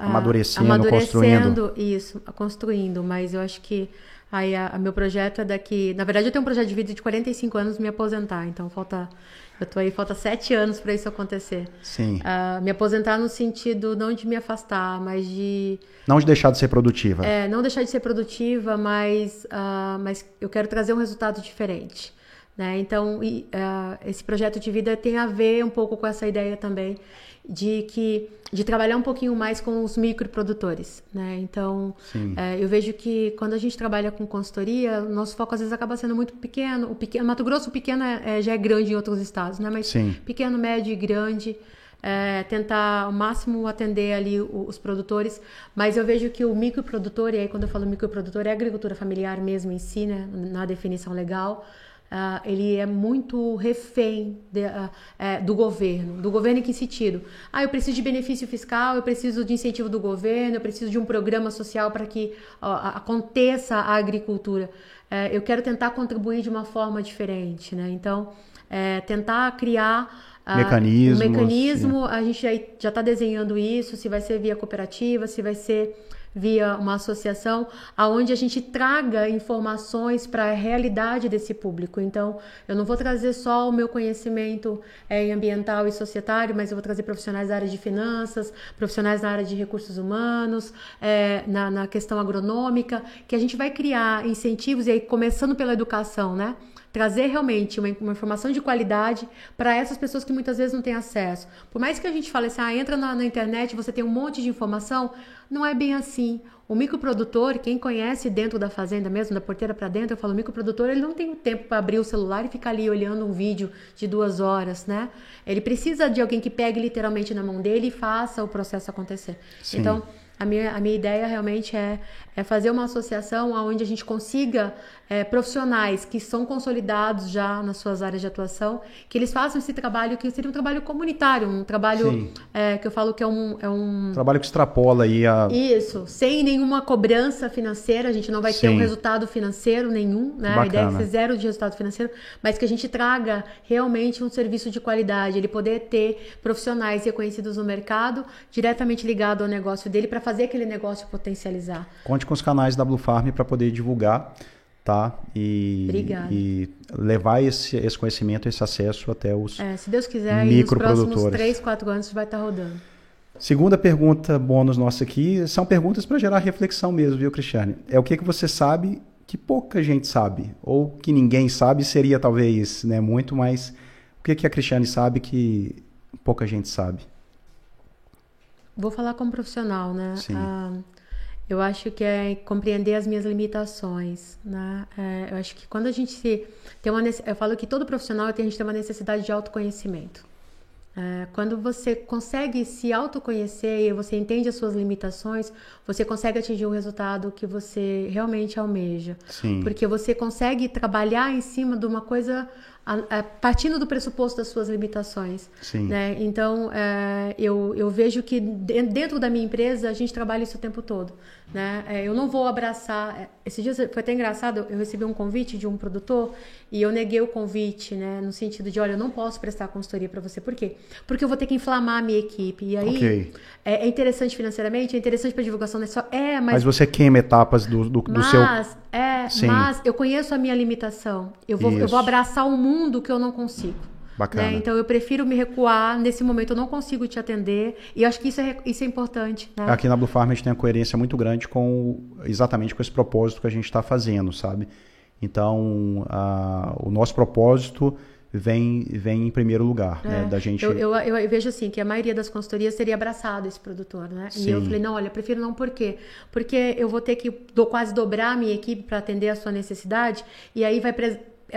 amadurecendo, amadurecendo construindo. isso, construindo, mas eu acho que aí a, a, meu projeto é daqui, na verdade eu tenho um projeto de vida de 45 anos me aposentar, então falta eu tô aí, falta sete anos para isso acontecer. Sim. Uh, me aposentar no sentido não de me afastar, mas de. Não de deixar de ser produtiva. É, não deixar de ser produtiva, mas, mas eu quero trazer um resultado diferente. Né? Então, e, uh, esse projeto de vida tem a ver um pouco com essa ideia também de que de trabalhar um pouquinho mais com os microprodutores, né? Então, é, eu vejo que quando a gente trabalha com consultoria, o nosso foco às vezes acaba sendo muito pequeno. O pequeno, Mato Grosso pequeno é, já é grande em outros estados, né? Mas Sim. pequeno, médio e grande, é, tentar ao máximo atender ali os produtores. Mas eu vejo que o microprodutor, e aí quando eu falo microprodutor, é agricultura familiar mesmo em si, né? Na definição legal. Uh, ele é muito refém de, uh, uh, do governo. Do governo em que sentido? Ah, eu preciso de benefício fiscal, eu preciso de incentivo do governo, eu preciso de um programa social para que aconteça a agricultura. eu quero tentar contribuir de uma forma diferente, né? Então, é, tentar criar Mecanismos. O mecanismo, a gente já está desenhando isso, se vai ser via cooperativa, se vai ser via uma associação, aonde a gente traga informações para a realidade desse público. Então, eu não vou trazer só o meu conhecimento é, ambiental e societário, mas eu vou trazer profissionais da área de finanças, profissionais da área de recursos humanos, é, na, na questão agronômica, que a gente vai criar incentivos, e aí começando pela educação, né? Trazer realmente uma, uma informação de qualidade para essas pessoas que muitas vezes não têm acesso. Por mais que a gente fale assim, ah, entra na, na internet, você tem um monte de informação, não é bem assim. O microprodutor, quem conhece dentro da fazenda mesmo, da porteira para dentro, eu falo, o microprodutor, ele não tem tempo para abrir o celular e ficar ali olhando um vídeo de duas horas, né? Ele precisa de alguém que pegue literalmente na mão dele e faça o processo acontecer. Sim. Então, a minha, a minha ideia realmente é, é fazer uma associação onde a gente consiga é, profissionais que são consolidados já nas suas áreas de atuação, que eles façam esse trabalho que seria um trabalho comunitário, um trabalho é, que eu falo que é um, é um trabalho que extrapola aí a isso, sem nenhuma cobrança financeira, a gente não vai Sim. ter um resultado financeiro nenhum, né? Bacana. A ideia é ser zero de resultado financeiro, mas que a gente traga realmente um serviço de qualidade, ele poder ter profissionais reconhecidos no mercado, diretamente ligado ao negócio dele para fazer aquele negócio potencializar. Conte com os canais da Blue Farm para poder divulgar tá? E, Obrigada. e levar esse, esse conhecimento, esse acesso até os é, se Deus quiser, nos próximos 3, 4 anos vai estar tá rodando. Segunda pergunta bônus nossa aqui, são perguntas para gerar reflexão mesmo, viu, Cristiane? É o que, que você sabe que pouca gente sabe, ou que ninguém sabe, seria talvez né, muito, mas o que, que a Cristiane sabe que pouca gente sabe? Vou falar como profissional, né? Sim. Ah, eu acho que é compreender as minhas limitações, né? É, eu acho que quando a gente se tem uma eu falo que todo profissional tem a gente tem uma necessidade de autoconhecimento. É, quando você consegue se autoconhecer e você entende as suas limitações, você consegue atingir o resultado que você realmente almeja. Sim. Porque você consegue trabalhar em cima de uma coisa a, a, partindo do pressuposto das suas limitações. Sim. Né? Então, é, eu, eu vejo que dentro da minha empresa a gente trabalha isso o tempo todo. Né? É, eu não vou abraçar. É, esse dia foi até engraçado, eu recebi um convite de um produtor e eu neguei o convite, né? no sentido de: olha, eu não posso prestar consultoria para você. Por quê? Porque eu vou ter que inflamar a minha equipe. E aí okay. é, é, interessante financeiramente, é interessante para divulgação, né? Só, é, mas, mas você queima etapas do, do, do mas, seu. É, Sim. mas eu conheço a minha limitação. Eu vou, eu vou abraçar o mundo que eu não consigo. Bacana. Né? Então eu prefiro me recuar. Nesse momento eu não consigo te atender. E acho que isso é, isso é importante. Né? Aqui na Blue Farm a gente tem uma coerência muito grande com exatamente com esse propósito que a gente está fazendo, sabe? Então a, o nosso propósito vem, vem em primeiro lugar, né, é. né? Da gente... Eu, eu, eu, vejo assim, que a maioria das consultorias teria abraçado esse produtor, né? Sim. E eu falei, não, olha, prefiro não, por quê? Porque eu vou ter que do, quase dobrar a minha equipe para atender a sua necessidade, e aí vai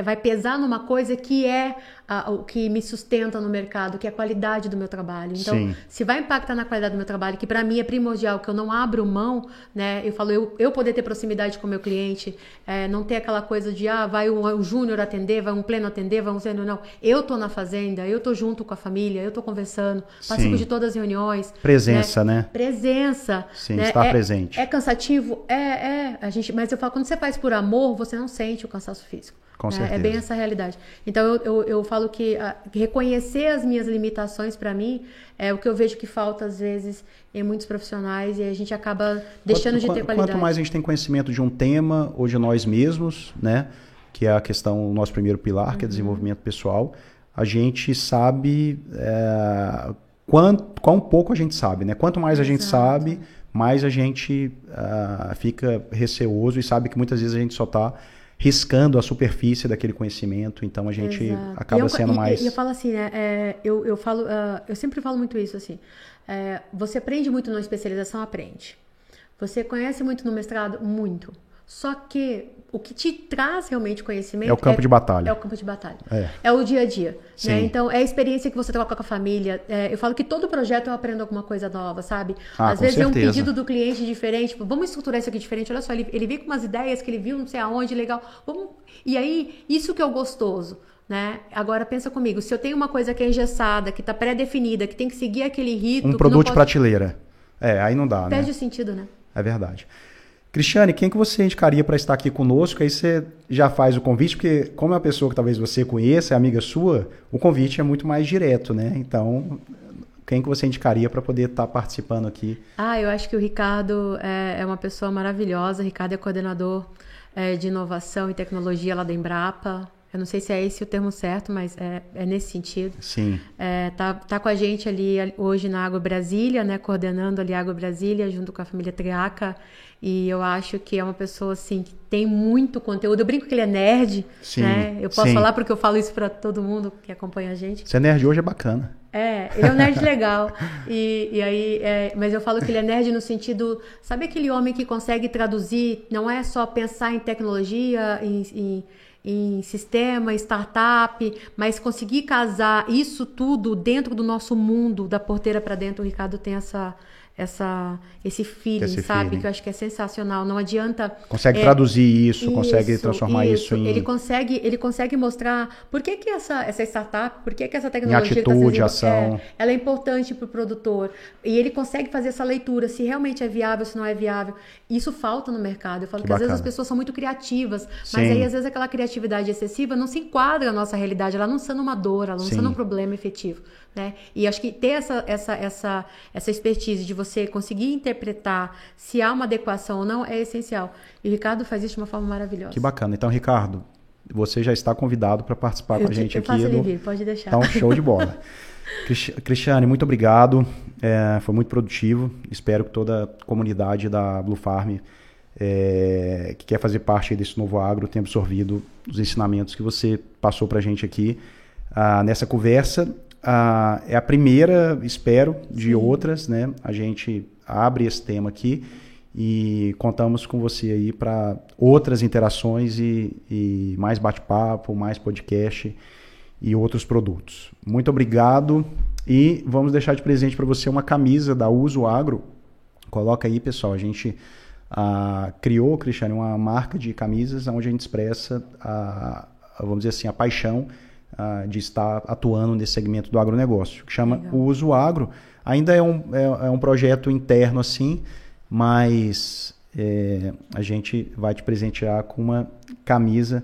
vai pesar numa coisa que é a, o que me sustenta no mercado, que é a qualidade do meu trabalho. Então, Sim. se vai impactar na qualidade do meu trabalho, que para mim é primordial, que eu não abro mão, né? Eu falo, eu, eu poder ter proximidade com o meu cliente, é, não ter aquela coisa de, ah, vai um, um júnior atender, vai um pleno atender, vai um sênior, não. Eu tô na fazenda, eu tô junto com a família, eu tô conversando, participo Sim. de todas as reuniões. Presença, né? né? Presença. Sim, né? estar é, presente. É cansativo? É, é. A gente, mas eu falo, quando você faz por amor, você não sente o cansaço físico. Com é, certeza. É bem essa realidade. Então eu, eu, eu falo que a, reconhecer as minhas limitações para mim é o que eu vejo que falta às vezes em muitos profissionais e a gente acaba deixando quanto, de ter qualidade. Quanto mais a gente tem conhecimento de um tema ou de nós mesmos, né, que é a questão, o nosso primeiro pilar, uhum. que é uhum. desenvolvimento pessoal, a gente sabe é, quanto, quão pouco a gente sabe, né? Quanto mais a gente sabe, mais a gente uh, fica receoso e sabe que muitas vezes a gente só está riscando a superfície daquele conhecimento, então a gente Exato. acaba eu, sendo e, mais. E eu falo assim, né? É, eu, eu falo, uh, eu sempre falo muito isso assim. É, você aprende muito na especialização, aprende. Você conhece muito no mestrado, muito. Só que o que te traz realmente conhecimento é o campo é, de batalha. É o campo de batalha. É, é o dia a dia. Né? Então, é a experiência que você troca com a família. É, eu falo que todo projeto eu aprendo alguma coisa nova, sabe? Ah, Às vezes certeza. é um pedido do cliente diferente. Tipo, vamos estruturar isso aqui diferente. Olha só, ele, ele veio com umas ideias que ele viu não sei aonde, legal. Vamos... E aí, isso que é o gostoso. Né? Agora pensa comigo, se eu tenho uma coisa que é engessada, que está pré-definida, que tem que seguir aquele rito. Um produto de prateleira. É, aí não dá, Perde né? o sentido, né? É verdade. Cristiane, quem que você indicaria para estar aqui conosco? Aí você já faz o convite, porque como é uma pessoa que talvez você conheça, é amiga sua, o convite é muito mais direto, né? Então, quem que você indicaria para poder estar participando aqui? Ah, eu acho que o Ricardo é, é uma pessoa maravilhosa. O Ricardo é coordenador é, de inovação e tecnologia lá da Embrapa. Eu não sei se é esse o termo certo, mas é, é nesse sentido. Sim. É, tá, tá com a gente ali hoje na Água Brasília, né? Coordenando ali a Água Brasília junto com a família Triaca. E eu acho que é uma pessoa assim que tem muito conteúdo. Eu brinco que ele é nerd, sim, né? Eu posso sim. falar porque eu falo isso para todo mundo que acompanha a gente. Ser nerd hoje é bacana. É, ele é um nerd legal. E, e aí, é, mas eu falo que ele é nerd no sentido, sabe aquele homem que consegue traduzir? Não é só pensar em tecnologia, em, em em sistema, startup, mas conseguir casar isso tudo dentro do nosso mundo, da porteira para dentro, o Ricardo tem essa essa esse feeling, esse sabe? Feeling. Que eu acho que é sensacional. Não adianta. Consegue é, traduzir isso, isso, consegue transformar isso, isso, em. Ele consegue, ele consegue mostrar por que, que essa, essa startup, por que, que essa tecnologia. Em atitude, tá ação. É, ela é importante para o produtor. E ele consegue fazer essa leitura, se realmente é viável, se não é viável. Isso falta no mercado. Eu falo que, que às vezes as pessoas são muito criativas, Sim. mas aí às vezes aquela criatividade excessiva não se enquadra na nossa realidade, ela não sendo uma dor, ela não Sim. sendo um problema efetivo. Né? E acho que ter essa, essa, essa, essa expertise de você conseguir interpretar se há uma adequação ou não é essencial. E o Ricardo faz isso de uma forma maravilhosa. Que bacana. Então, Ricardo, você já está convidado para participar eu com a gente eu aqui. Faço ele vir, pode deixar. Então, show de bola. Cristiane, muito obrigado. É, foi muito produtivo. Espero que toda a comunidade da Blue Farm é, que quer fazer parte desse novo agro tenha absorvido os ensinamentos que você passou para a gente aqui ah, nessa conversa ah, é a primeira, espero, de Sim. outras, né? A gente abre esse tema aqui e contamos com você aí para outras interações e, e mais bate-papo, mais podcast e outros produtos. Muito obrigado e vamos deixar de presente para você uma camisa da Uso Agro. Coloca aí, pessoal. A gente ah, criou, Cristiano, uma marca de camisas onde a gente expressa, a, vamos dizer assim, a paixão uh, de estar atuando nesse segmento do agronegócio, que chama Legal. o Uso Agro. Ainda é um, é, é um projeto interno assim, mas é, a gente vai te presentear com uma camisa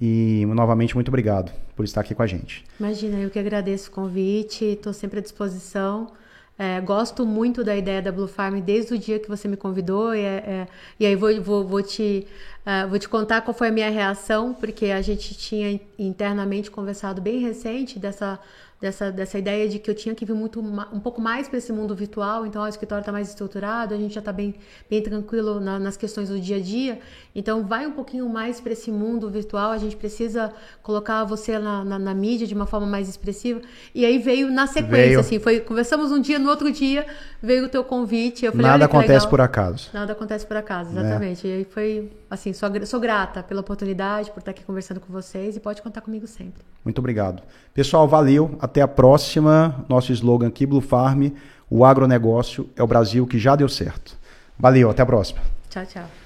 e novamente muito obrigado por estar aqui com a gente. Imagina, eu que agradeço o convite, estou sempre à disposição. É, gosto muito da ideia da Blue Farm desde o dia que você me convidou. E, é, é, e aí vou, vou, vou, te, uh, vou te contar qual foi a minha reação, porque a gente tinha internamente conversado bem recente dessa dessa, dessa ideia de que eu tinha que vir muito um pouco mais para esse mundo virtual, então o escritório está mais estruturado, a gente já está bem, bem tranquilo na, nas questões do dia a dia, então vai um pouquinho mais para esse mundo virtual, a gente precisa colocar você na, na, na, mídia de uma forma mais expressiva, e aí veio na sequência, veio. assim, foi, conversamos um dia, no outro dia veio o teu convite, eu falei, Nada acontece por acaso. Nada acontece por acaso, exatamente, né? e aí foi, assim, sou, sou grata pela oportunidade, por estar aqui conversando com vocês, e pode contar comigo sempre. Muito obrigado. Pessoal, valeu, até a próxima. Nosso slogan aqui, Blue Farm, o agronegócio é o Brasil que já deu certo. Valeu, até a próxima. Tchau, tchau.